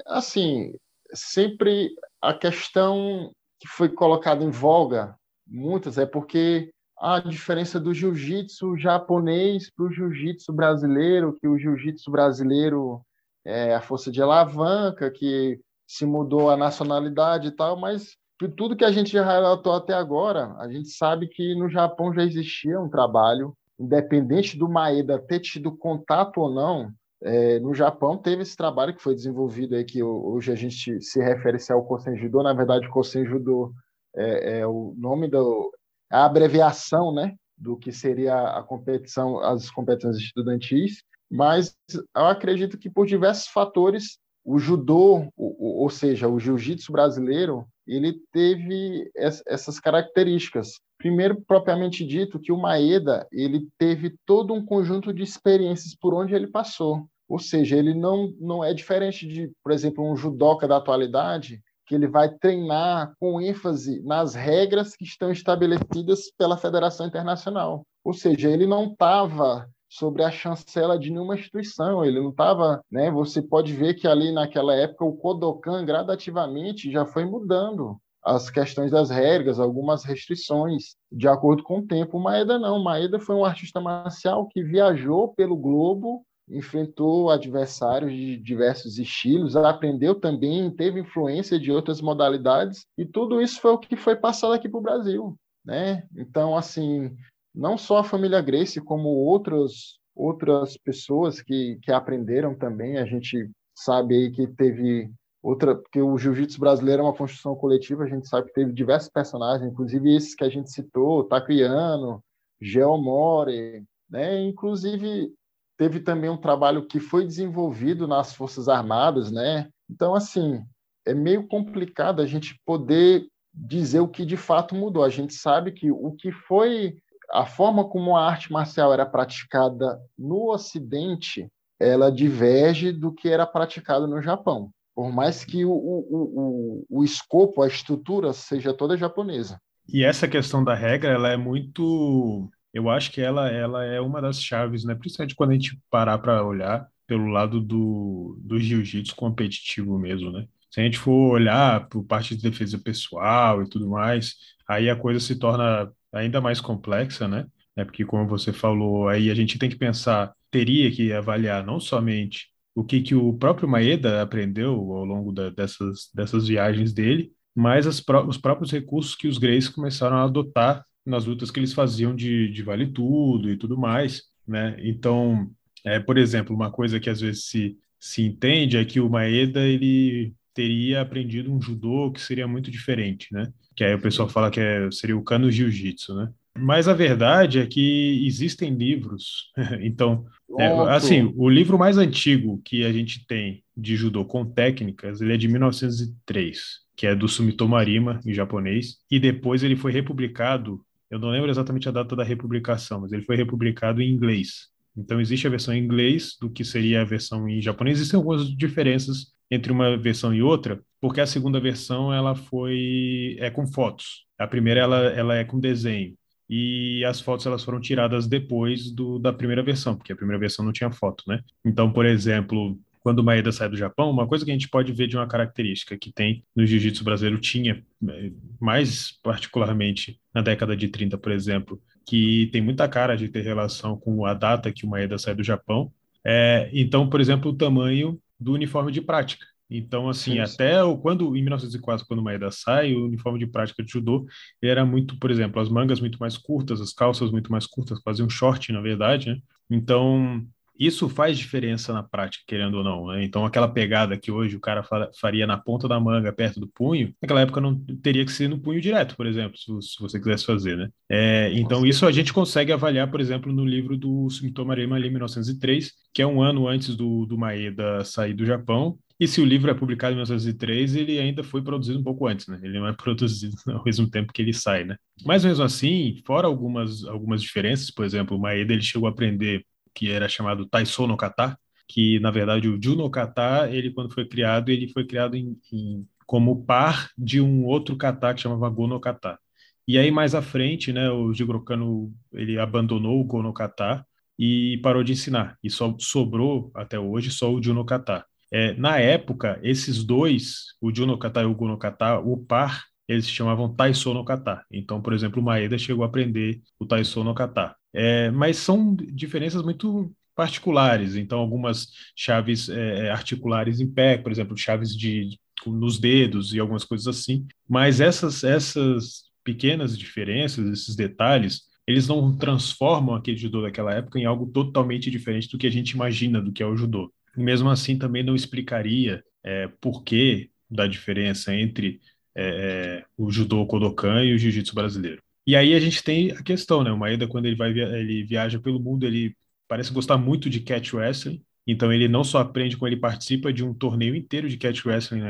Assim, sempre a questão que foi colocada em voga, muitas, é porque a diferença do jiu-jitsu japonês para o jiu-jitsu brasileiro, que o jiu-jitsu brasileiro é a força de alavanca, que se mudou a nacionalidade e tal, mas tudo que a gente já relatou até agora, a gente sabe que no Japão já existia um trabalho, independente do Maeda ter tido contato ou não, é, no Japão teve esse trabalho que foi desenvolvido aí, que hoje a gente se refere ao Kosen Judo, na verdade Kosen Judo é, é o nome do a abreviação, né, do que seria a competição, as competições estudantis, mas eu acredito que por diversos fatores o judô, ou seja, o jiu-jitsu brasileiro, ele teve essas características. Primeiro, propriamente dito, que o Maeda ele teve todo um conjunto de experiências por onde ele passou. Ou seja, ele não, não é diferente de, por exemplo, um judoca da atualidade, que ele vai treinar com ênfase nas regras que estão estabelecidas pela Federação Internacional. Ou seja, ele não estava sobre a chancela de nenhuma instituição. Ele não estava, né? Você pode ver que ali naquela época o Kodokan gradativamente já foi mudando as questões das regras, algumas restrições de acordo com o tempo. Maeda não, Maeda foi um artista marcial que viajou pelo globo, enfrentou adversários de diversos estilos, aprendeu também, teve influência de outras modalidades e tudo isso foi o que foi passado aqui para o Brasil, né? Então, assim, não só a família Grace, como outras outras pessoas que, que aprenderam também. A gente sabe aí que teve outra, porque o jiu-jitsu brasileiro é uma construção coletiva, a gente sabe que teve diversos personagens, inclusive esses que a gente citou, Taquiano, Geomore, né? Inclusive teve também um trabalho que foi desenvolvido nas Forças Armadas, né? Então assim, é meio complicado a gente poder dizer o que de fato mudou. A gente sabe que o que foi a forma como a arte marcial era praticada no Ocidente, ela diverge do que era praticado no Japão, por mais que o, o, o, o escopo, a estrutura seja toda japonesa. E essa questão da regra, ela é muito, eu acho que ela, ela é uma das chaves, né? Principalmente quando a gente parar para olhar pelo lado do, do jiu-jitsu competitivo mesmo, né? Se a gente for olhar por parte de defesa pessoal e tudo mais, aí a coisa se torna ainda mais complexa, né? É porque, como você falou, aí a gente tem que pensar, teria que avaliar não somente o que, que o próprio Maeda aprendeu ao longo da, dessas, dessas viagens dele, mas as, os próprios recursos que os Greys começaram a adotar nas lutas que eles faziam de, de vale tudo e tudo mais, né? Então, é, por exemplo, uma coisa que às vezes se, se entende é que o Maeda ele teria aprendido um judô que seria muito diferente, né? Que aí o pessoal fala que é, seria o cano jiu-jitsu, né? Mas a verdade é que existem livros. *laughs* então, é, assim, o livro mais antigo que a gente tem de judô com técnicas, ele é de 1903, que é do Sumitomo Arima, em japonês, e depois ele foi republicado, eu não lembro exatamente a data da republicação, mas ele foi republicado em inglês. Então existe a versão em inglês do que seria a versão em japonês, existem algumas diferenças entre uma versão e outra, porque a segunda versão ela foi é com fotos. A primeira ela, ela é com desenho e as fotos elas foram tiradas depois do, da primeira versão, porque a primeira versão não tinha foto, né? Então, por exemplo, quando o Maeda sai do Japão, uma coisa que a gente pode ver de uma característica que tem no jiu-jitsu brasileiro tinha, é, mais particularmente na década de 30, por exemplo, que tem muita cara de ter relação com a data que o Maeda sai do Japão. É, então, por exemplo, o tamanho do uniforme de prática. Então, assim, sim, até o, quando, em 1904, quando o Maeda sai, o uniforme de prática de judô era muito, por exemplo, as mangas muito mais curtas, as calças muito mais curtas, quase um short, na verdade, né? Então, isso faz diferença na prática, querendo ou não. Né? Então, aquela pegada que hoje o cara faria na ponta da manga, perto do punho, naquela época não teria que ser no punho direto, por exemplo, se, você quisesse fazer, né? É, então, isso a gente consegue avaliar, por exemplo, no livro do Sumito Marema, ali, 1903, que é um ano antes do, do Maeda sair do Japão, e se o livro é publicado em 1903, ele ainda foi produzido um pouco antes, né? Ele não é *laughs* produzido ao mesmo tempo que ele sai, né? Mas mesmo assim, fora algumas, algumas diferenças, por exemplo, o Maeda ele chegou a aprender que era chamado Taiso no Kata, que na verdade o Ju Kata, ele quando foi criado, ele foi criado em, em, como par de um outro kata que chamava Go Kata. E aí mais à frente, né, o Jigoro Kano, ele abandonou o Go Kata e parou de ensinar. E só sobrou até hoje só o Ju no Kata. É, na época, esses dois, o Ju no Kata e o Go no Kata, o par, eles se chamavam Taiso no Kata. Então, por exemplo, o Maeda chegou a aprender o Taiso no Kata. É, mas são diferenças muito particulares. Então, algumas chaves é, articulares em pé, por exemplo, chaves de nos dedos e algumas coisas assim. Mas essas essas pequenas diferenças, esses detalhes, eles não transformam aquele judô daquela época em algo totalmente diferente do que a gente imagina do que é o judô. Mesmo assim, também não explicaria é, por que da diferença entre é, é o judô Kodokan e o jiu-jitsu brasileiro. E aí a gente tem a questão, né? O Maeda, quando ele vai ele viaja pelo mundo, ele parece gostar muito de catch wrestling. Então ele não só aprende como ele participa de um torneio inteiro de catch wrestling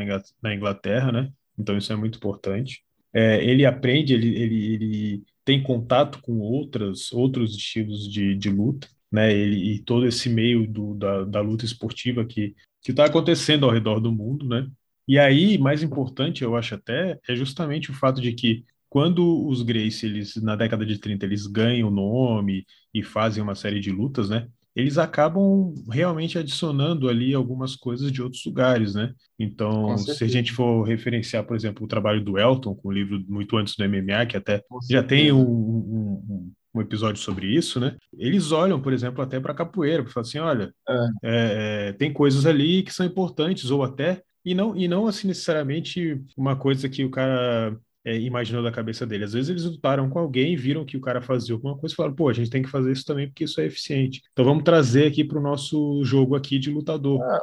na Inglaterra, né? Então isso é muito importante. É, ele aprende, ele, ele, ele tem contato com outras, outros estilos de, de luta, né? Ele, e todo esse meio do, da, da luta esportiva que que está acontecendo ao redor do mundo, né? E aí, mais importante, eu acho até, é justamente o fato de que quando os Gracie, eles, na década de 30, eles ganham nome e fazem uma série de lutas, né? Eles acabam realmente adicionando ali algumas coisas de outros lugares, né? Então, se a gente for referenciar, por exemplo, o trabalho do Elton, com o livro muito antes do MMA, que até já tem um, um, um episódio sobre isso, né? Eles olham, por exemplo, até para capoeira, para falar assim, olha, é. É, é, tem coisas ali que são importantes, ou até e não e não assim necessariamente uma coisa que o cara é, imaginou da cabeça dele. Às vezes eles lutaram com alguém, viram que o cara fazia alguma coisa e falaram, pô, a gente tem que fazer isso também porque isso é eficiente. Então vamos trazer aqui para o nosso jogo aqui de lutador. É,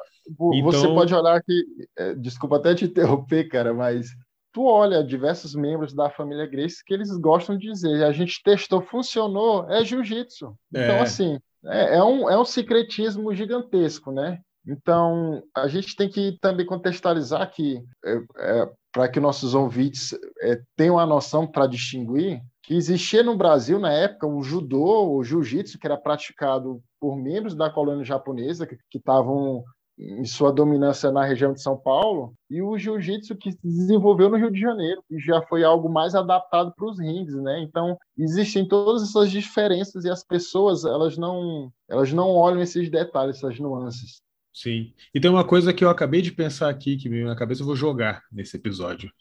você então... pode olhar que, é, desculpa até te *laughs* interromper, cara, mas tu olha diversos membros da família Grace que eles gostam de dizer, a gente testou, funcionou, é jiu-jitsu. Então, é. assim, é, é, um, é um secretismo gigantesco, né? Então, a gente tem que também contextualizar que, é, é, para que nossos ouvintes é, tenham a noção para distinguir, que existia no Brasil, na época, o judô, o jiu-jitsu, que era praticado por membros da colônia japonesa, que estavam em sua dominância na região de São Paulo, e o jiu-jitsu que se desenvolveu no Rio de Janeiro, e já foi algo mais adaptado para os rings, né? Então, existem todas essas diferenças e as pessoas, elas não, elas não olham esses detalhes, essas nuances. Sim. E tem uma coisa que eu acabei de pensar aqui, que na cabeça eu vou jogar nesse episódio.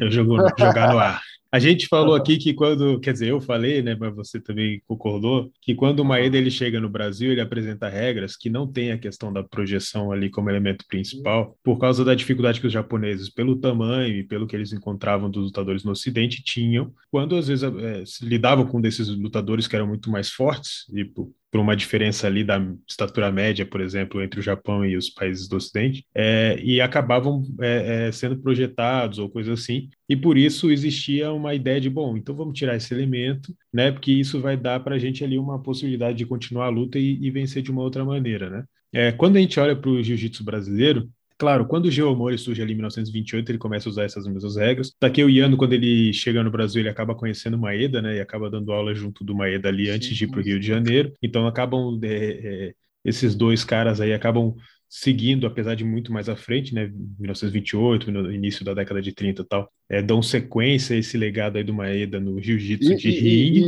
eu *laughs* jogo, jogar no ar. A gente falou aqui que quando, quer dizer, eu falei, né, mas você também concordou, que quando o Maeda ele chega no Brasil, ele apresenta regras que não tem a questão da projeção ali como elemento principal, por causa da dificuldade que os japoneses, pelo tamanho e pelo que eles encontravam dos lutadores no Ocidente, tinham, quando às vezes é, lidavam com desses lutadores que eram muito mais fortes e por, por uma diferença ali da estatura média, por exemplo, entre o Japão e os países do Ocidente, é, e acabavam é, é sendo projetados ou coisa assim, e por isso existia uma ideia de, bom, então vamos tirar esse elemento, né? Porque isso vai dar para a gente ali uma possibilidade de continuar a luta e, e vencer de uma outra maneira, né? É, quando a gente olha para o jiu-jitsu brasileiro, Claro, quando o Geomori surge ali em 1928, ele começa a usar essas mesmas regras. Takeo Yano, quando ele chega no Brasil, ele acaba conhecendo Maeda, né? E acaba dando aula junto do Maeda ali antes Sim, de ir para o Rio de Janeiro. Então acabam é, é, esses dois caras aí acabam seguindo, apesar de muito mais à frente, né, 1928, no início da década de 30 e tal, é, dão sequência a esse legado aí do Maeda no jiu-jitsu de ringue.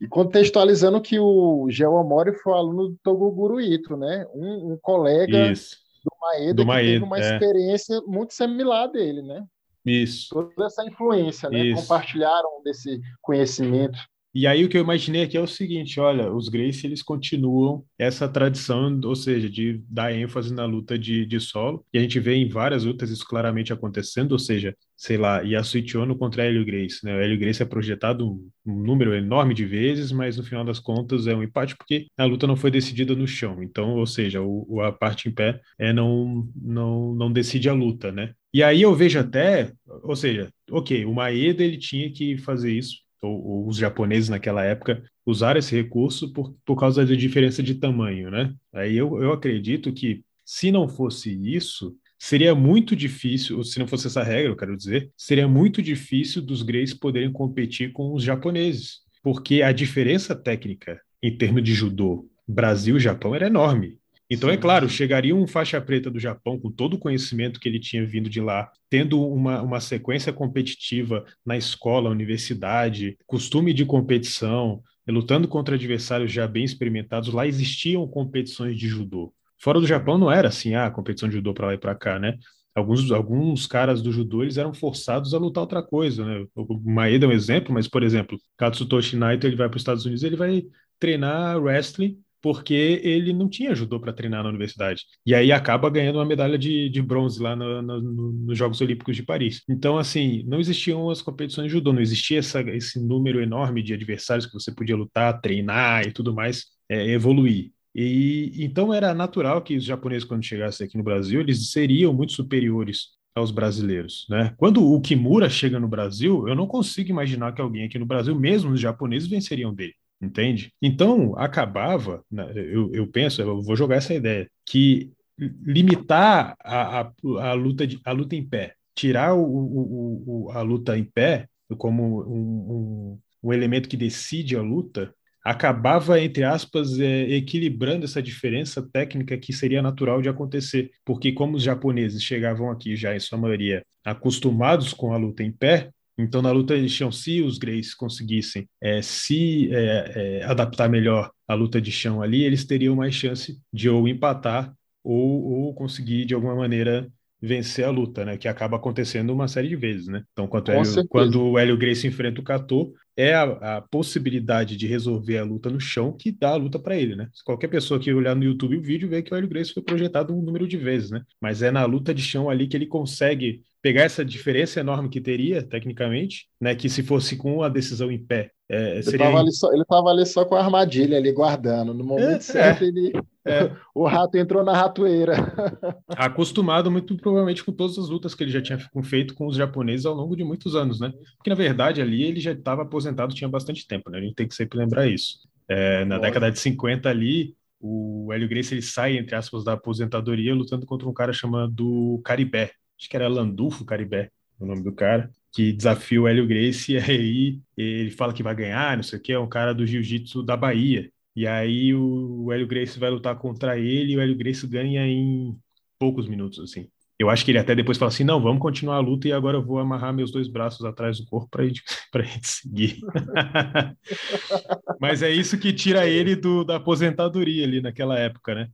E, e, contextualizando que o Geo Amori foi aluno do Togoguro Ito, né, um, um colega Isso. Do Maeda do que Maeda, teve uma é. experiência muito similar dele, né? Isso. Toda essa influência, né? Isso. Compartilharam desse conhecimento. E aí o que eu imaginei aqui é o seguinte, olha, os Gracie eles continuam essa tradição, ou seja, de dar ênfase na luta de, de solo, e a gente vê em várias lutas isso claramente acontecendo, ou seja, sei lá, Yasuichi Ono contra Hélio Grace, né? O Hélio Grace é projetado um, um, número enorme de vezes, mas no final das contas é um empate porque a luta não foi decidida no chão. Então, ou seja, o, a parte em pé é não, não, não decide a luta, né? E aí eu vejo até, ou seja, ok, o Maeda ele tinha que fazer isso, ou, os japoneses naquela época usaram esse recurso por, por causa da diferença de tamanho, né? Aí eu, eu acredito que se não fosse isso, seria muito difícil, se não fosse essa regra, eu quero dizer, seria muito difícil dos Greys poderem competir com os japoneses, porque a diferença técnica em termos de judô Brasil e Japão era enorme. Então, é Sim. é claro, chegaria um faixa preta do Japão com todo o conhecimento que ele tinha vindo de lá, tendo uma, uma sequência competitiva na escola, universidade, costume de competição, lutando contra adversários já bem experimentados. Lá existiam competições de judô. Fora do Japão não era assim, ah, competição de judô para lá e para cá, né? Alguns, alguns caras do judô eles eram forçados a lutar outra coisa, né? O Maeda é um exemplo, mas, por exemplo, Katsutoshi Naito ele vai para os Estados Unidos ele vai treinar wrestling porque ele não tinha judô para treinar na universidade. E aí acaba ganhando uma medalha de, de bronze lá no, no, no, nos Jogos Olímpicos de Paris. Então, assim, não existiam as competições de judô, não existia essa, esse número enorme de adversários que você podia lutar, treinar e tudo mais, é, evoluir. E então era natural que os japoneses, quando chegassem aqui no Brasil, eles seriam muito superiores aos brasileiros, né? Quando o Kimura chega no Brasil, eu não consigo imaginar que alguém aqui no Brasil, mesmo os japoneses, venceriam dele entende? Então, acabava, né, eu, eu penso, eu vou jogar essa ideia, que limitar a, a, a, luta, de, a luta em pé, tirar o, o, o a luta em pé como um, um, um, elemento que decide a luta, acabava, entre aspas, é, equilibrando essa diferença técnica que seria natural de acontecer, porque como os japoneses chegavam aqui já, em sua maioria, acostumados com a luta em pé, então, na luta de chão, se os Greys conseguissem é, se é, é, adaptar melhor à luta de chão ali, eles teriam mais chance de ou empatar ou, ou conseguir, de alguma maneira, vencer a luta, né? Que acaba acontecendo uma série de vezes, né? Então, quando, o Hélio, quando o Hélio Gracie enfrenta o Kato, é a, a, possibilidade de resolver a luta no chão que dá a luta para ele, né? Qualquer pessoa que olhar no YouTube o vídeo vê que o Hélio Gracie foi projetado um número de vezes, né? Mas é na luta de chão ali que ele consegue pegar essa diferença enorme que teria, tecnicamente, né? Que se fosse com a decisão em pé. É, seria... ele estava ali, ali, só com a armadilha ali guardando. No momento é, certo, é, ele. É. o rato entrou na ratoeira. *laughs* Acostumado, muito provavelmente, com todas as lutas que ele já tinha feito com os japoneses ao longo de muitos anos, né? Porque, na verdade, ali ele já estava aposentado tinha bastante tempo, né? A gente tem que sempre lembrar isso. É, na década de 50 ali, o Hélio Gracie ele sai, entre aspas, da aposentadoria lutando contra um cara chamado Caribé, acho que era Landulfo Caribé, o nome do cara, que desafia o Hélio Gracie, *laughs* e aí ele fala que vai ganhar, não sei o que, é um cara do jiu-jitsu da Bahia. E aí o Hélio Gracie vai lutar contra ele e o Hélio Gracie ganha em poucos minutos, assim. Eu acho que ele até depois fala assim: não, vamos continuar a luta e agora eu vou amarrar meus dois braços atrás do corpo para gente, *laughs* a gente seguir. *laughs* Mas é isso que tira ele do, da aposentadoria ali naquela época, né?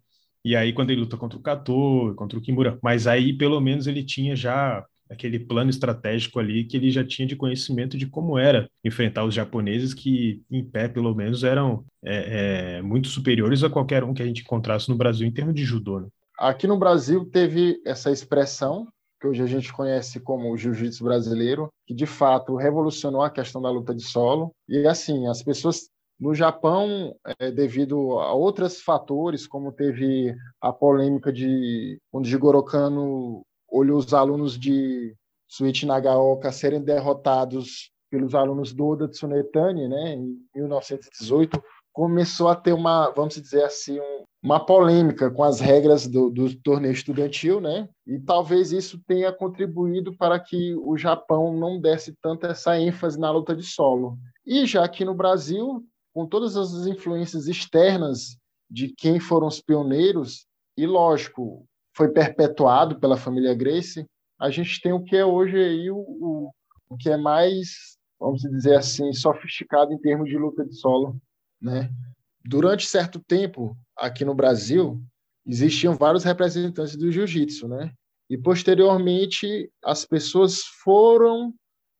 E aí, quando ele luta contra o Kato, contra o Kimura, mas aí pelo menos ele tinha já aquele plano estratégico ali que ele já tinha de conhecimento de como era enfrentar os japoneses que em pé pelo menos eram é, é, muito superiores a qualquer um que a gente encontrasse no Brasil em termos de judô. Né? Aqui no Brasil teve essa expressão que hoje a gente conhece como o jiu-jitsu brasileiro, que de fato revolucionou a questão da luta de solo. E assim, as pessoas no Japão, é, devido a outros fatores, como teve a polêmica de quando Jigoro Kano olhou os alunos de Suichi Nagaoka serem derrotados pelos alunos do Oda Tsunetani, né, em 1918, começou a ter uma, vamos dizer assim, um, uma polêmica com as regras do, do torneio estudantil, né? E talvez isso tenha contribuído para que o Japão não desse tanta essa ênfase na luta de solo. E já aqui no Brasil, com todas as influências externas de quem foram os pioneiros, e lógico, foi perpetuado pela família Grace, a gente tem o que é hoje aí o, o, o que é mais, vamos dizer assim, sofisticado em termos de luta de solo, né? Durante certo tempo, aqui no Brasil, existiam vários representantes do jiu-jitsu, né? E posteriormente as pessoas foram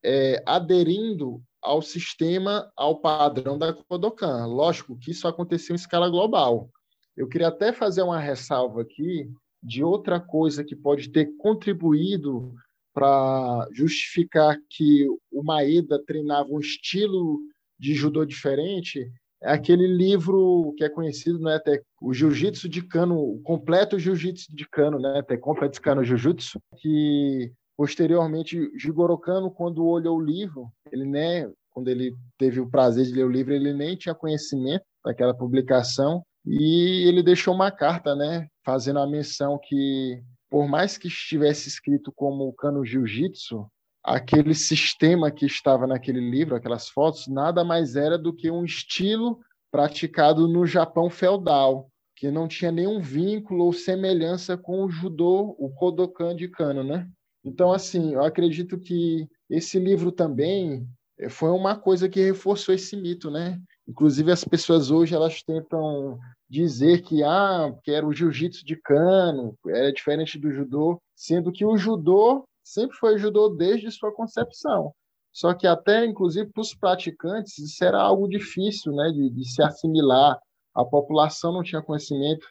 é, aderindo ao sistema, ao padrão da Kodokan. Lógico que isso aconteceu em escala global. Eu queria até fazer uma ressalva aqui de outra coisa que pode ter contribuído para justificar que o Maeda treinava um estilo de judô diferente, é aquele livro que é conhecido, né, até o Jiu-Jitsu de Cano, o completo Jiu-Jitsu de Cano, né, até completo Cano Jiu-Jitsu, que posteriormente Jigoro Kano, quando olhou o livro, ele né, quando ele teve o prazer de ler o livro, ele nem tinha conhecimento daquela publicação e ele deixou uma carta, né, fazendo a menção que por mais que estivesse escrito como Cano Jiu-Jitsu, aquele sistema que estava naquele livro, aquelas fotos, nada mais era do que um estilo praticado no Japão feudal, que não tinha nenhum vínculo ou semelhança com o judô, o Kodokan de Kano, né? Então, assim, eu acredito que esse livro também eh, foi uma coisa que reforçou esse mito, né? Inclusive as pessoas hoje elas tentam dizer que ah, que era o jiu-jitsu de Kano, era diferente do judô, sendo que o judô sempre foi judô desde sua concepção. Só que até, inclusive, para os praticantes, isso era algo difícil né, de, de se assimilar. A população não tinha conhecimento.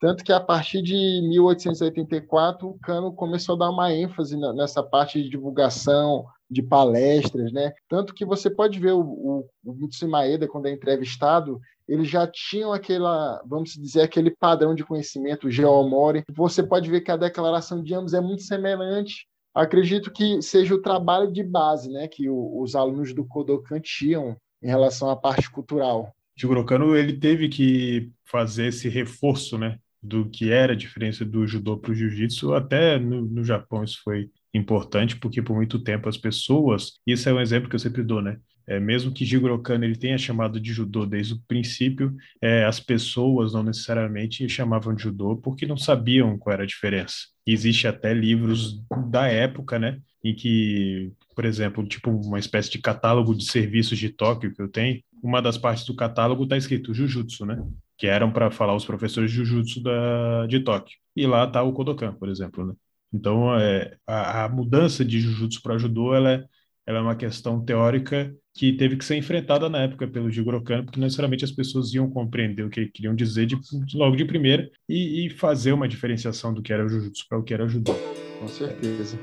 Tanto que, a partir de 1884, o Cano começou a dar uma ênfase nessa parte de divulgação, de palestras, né? Tanto que você pode ver o, o, o Maeda, quando é entrevistado, eles já tinham aquela, vamos dizer, aquele padrão de conhecimento, o Geomori. Você pode ver que a declaração de ambos é muito semelhante acredito que seja o trabalho de base né, que o, os alunos do Kodokan tinham em relação à parte cultural. Jigoro Kano ele teve que fazer esse reforço né, do que era a diferença do judô para o jiu-jitsu, até no, no Japão isso foi importante, porque por muito tempo as pessoas, isso é um exemplo que eu sempre dou, né? É, mesmo que Jigoro Kano ele tenha chamado de judô desde o princípio, é, as pessoas não necessariamente chamavam de judô porque não sabiam qual era a diferença. Existe até livros da época, né, em que, por exemplo, tipo uma espécie de catálogo de serviços de Tóquio que eu tenho, uma das partes do catálogo está escrito Jujutsu, né, que eram para falar os professores de Jujutsu da, de Tóquio. E lá está o Kodokan, por exemplo, né. Então, é, a, a mudança de Jujutsu para Judô, ela é, ela é uma questão teórica que teve que ser enfrentada na época pelo Jigoro Kano, porque necessariamente as pessoas iam compreender o que queriam dizer de, logo de primeira e, e, fazer uma diferenciação do que era Jujutsu para o que era Judô. Com certeza.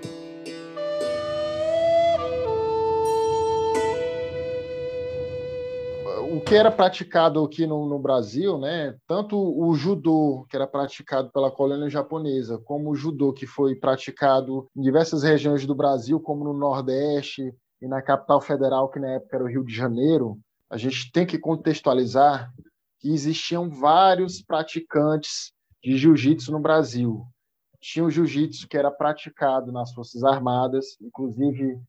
Que era praticado aqui no, no, Brasil, né? Tanto o judô que era praticado pela colônia japonesa, como o judô que foi praticado em diversas regiões do Brasil, como no Nordeste, e na capital federal, que na época era o Rio de Janeiro, a gente tem que contextualizar que existiam vários praticantes de jiu-jitsu no Brasil. Tinha o jiu-jitsu que era praticado nas Forças Armadas, inclusive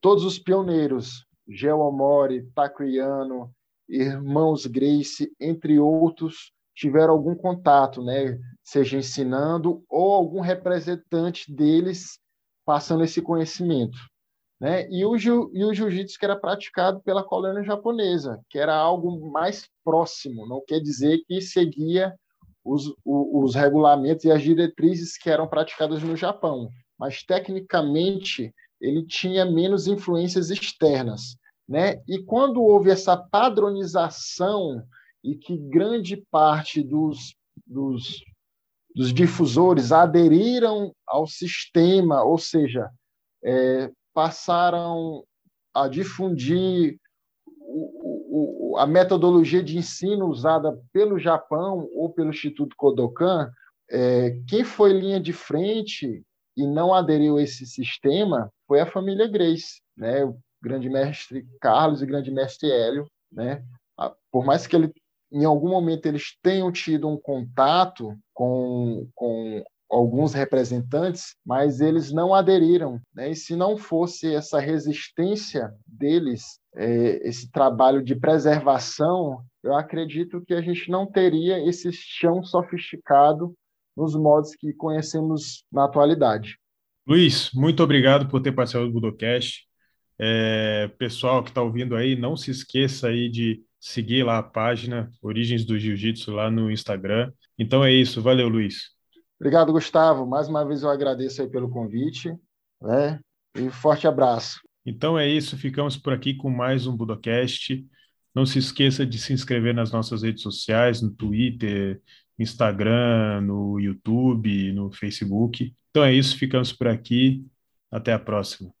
todos os pioneiros, Geo Amori, Takuiano, irmãos Grace, entre outros, tiveram algum contato, né? seja ensinando ou algum representante deles passando esse conhecimento. Né? E o, e o jiu-jitsu que era praticado pela colônia japonesa, que era algo mais próximo, não quer dizer que seguia os, os regulamentos e as diretrizes que eram praticadas no Japão, mas tecnicamente ele tinha menos influências externas. Né? E quando houve essa padronização e que grande parte dos, dos, dos difusores aderiram ao sistema, ou seja, é, passaram a difundir o, o, a metodologia de ensino usada pelo Japão ou pelo Instituto Kodokan, é, quem foi linha de frente e não aderiu a esse sistema foi a família Grace, né? Grande mestre Carlos e grande mestre Hélio, né? Por mais que ele em algum momento eles tenham tido um contato com, com alguns representantes, mas eles não aderiram. Né? E se não fosse essa resistência deles, é, esse trabalho de preservação, eu acredito que a gente não teria esse chão sofisticado nos modos que conhecemos na atualidade. Luiz, muito obrigado por ter participado do Budocast. É, pessoal que está ouvindo aí, não se esqueça aí de seguir lá a página Origens do Jiu-Jitsu lá no Instagram. Então é isso, valeu, Luiz. Obrigado, Gustavo. Mais uma vez eu agradeço aí pelo convite, né? E forte abraço. Então é isso, ficamos por aqui com mais um Budocast. Não se esqueça de se inscrever nas nossas redes sociais, no Twitter, Instagram, no YouTube, no Facebook. Então é isso, ficamos por aqui. Até a próxima.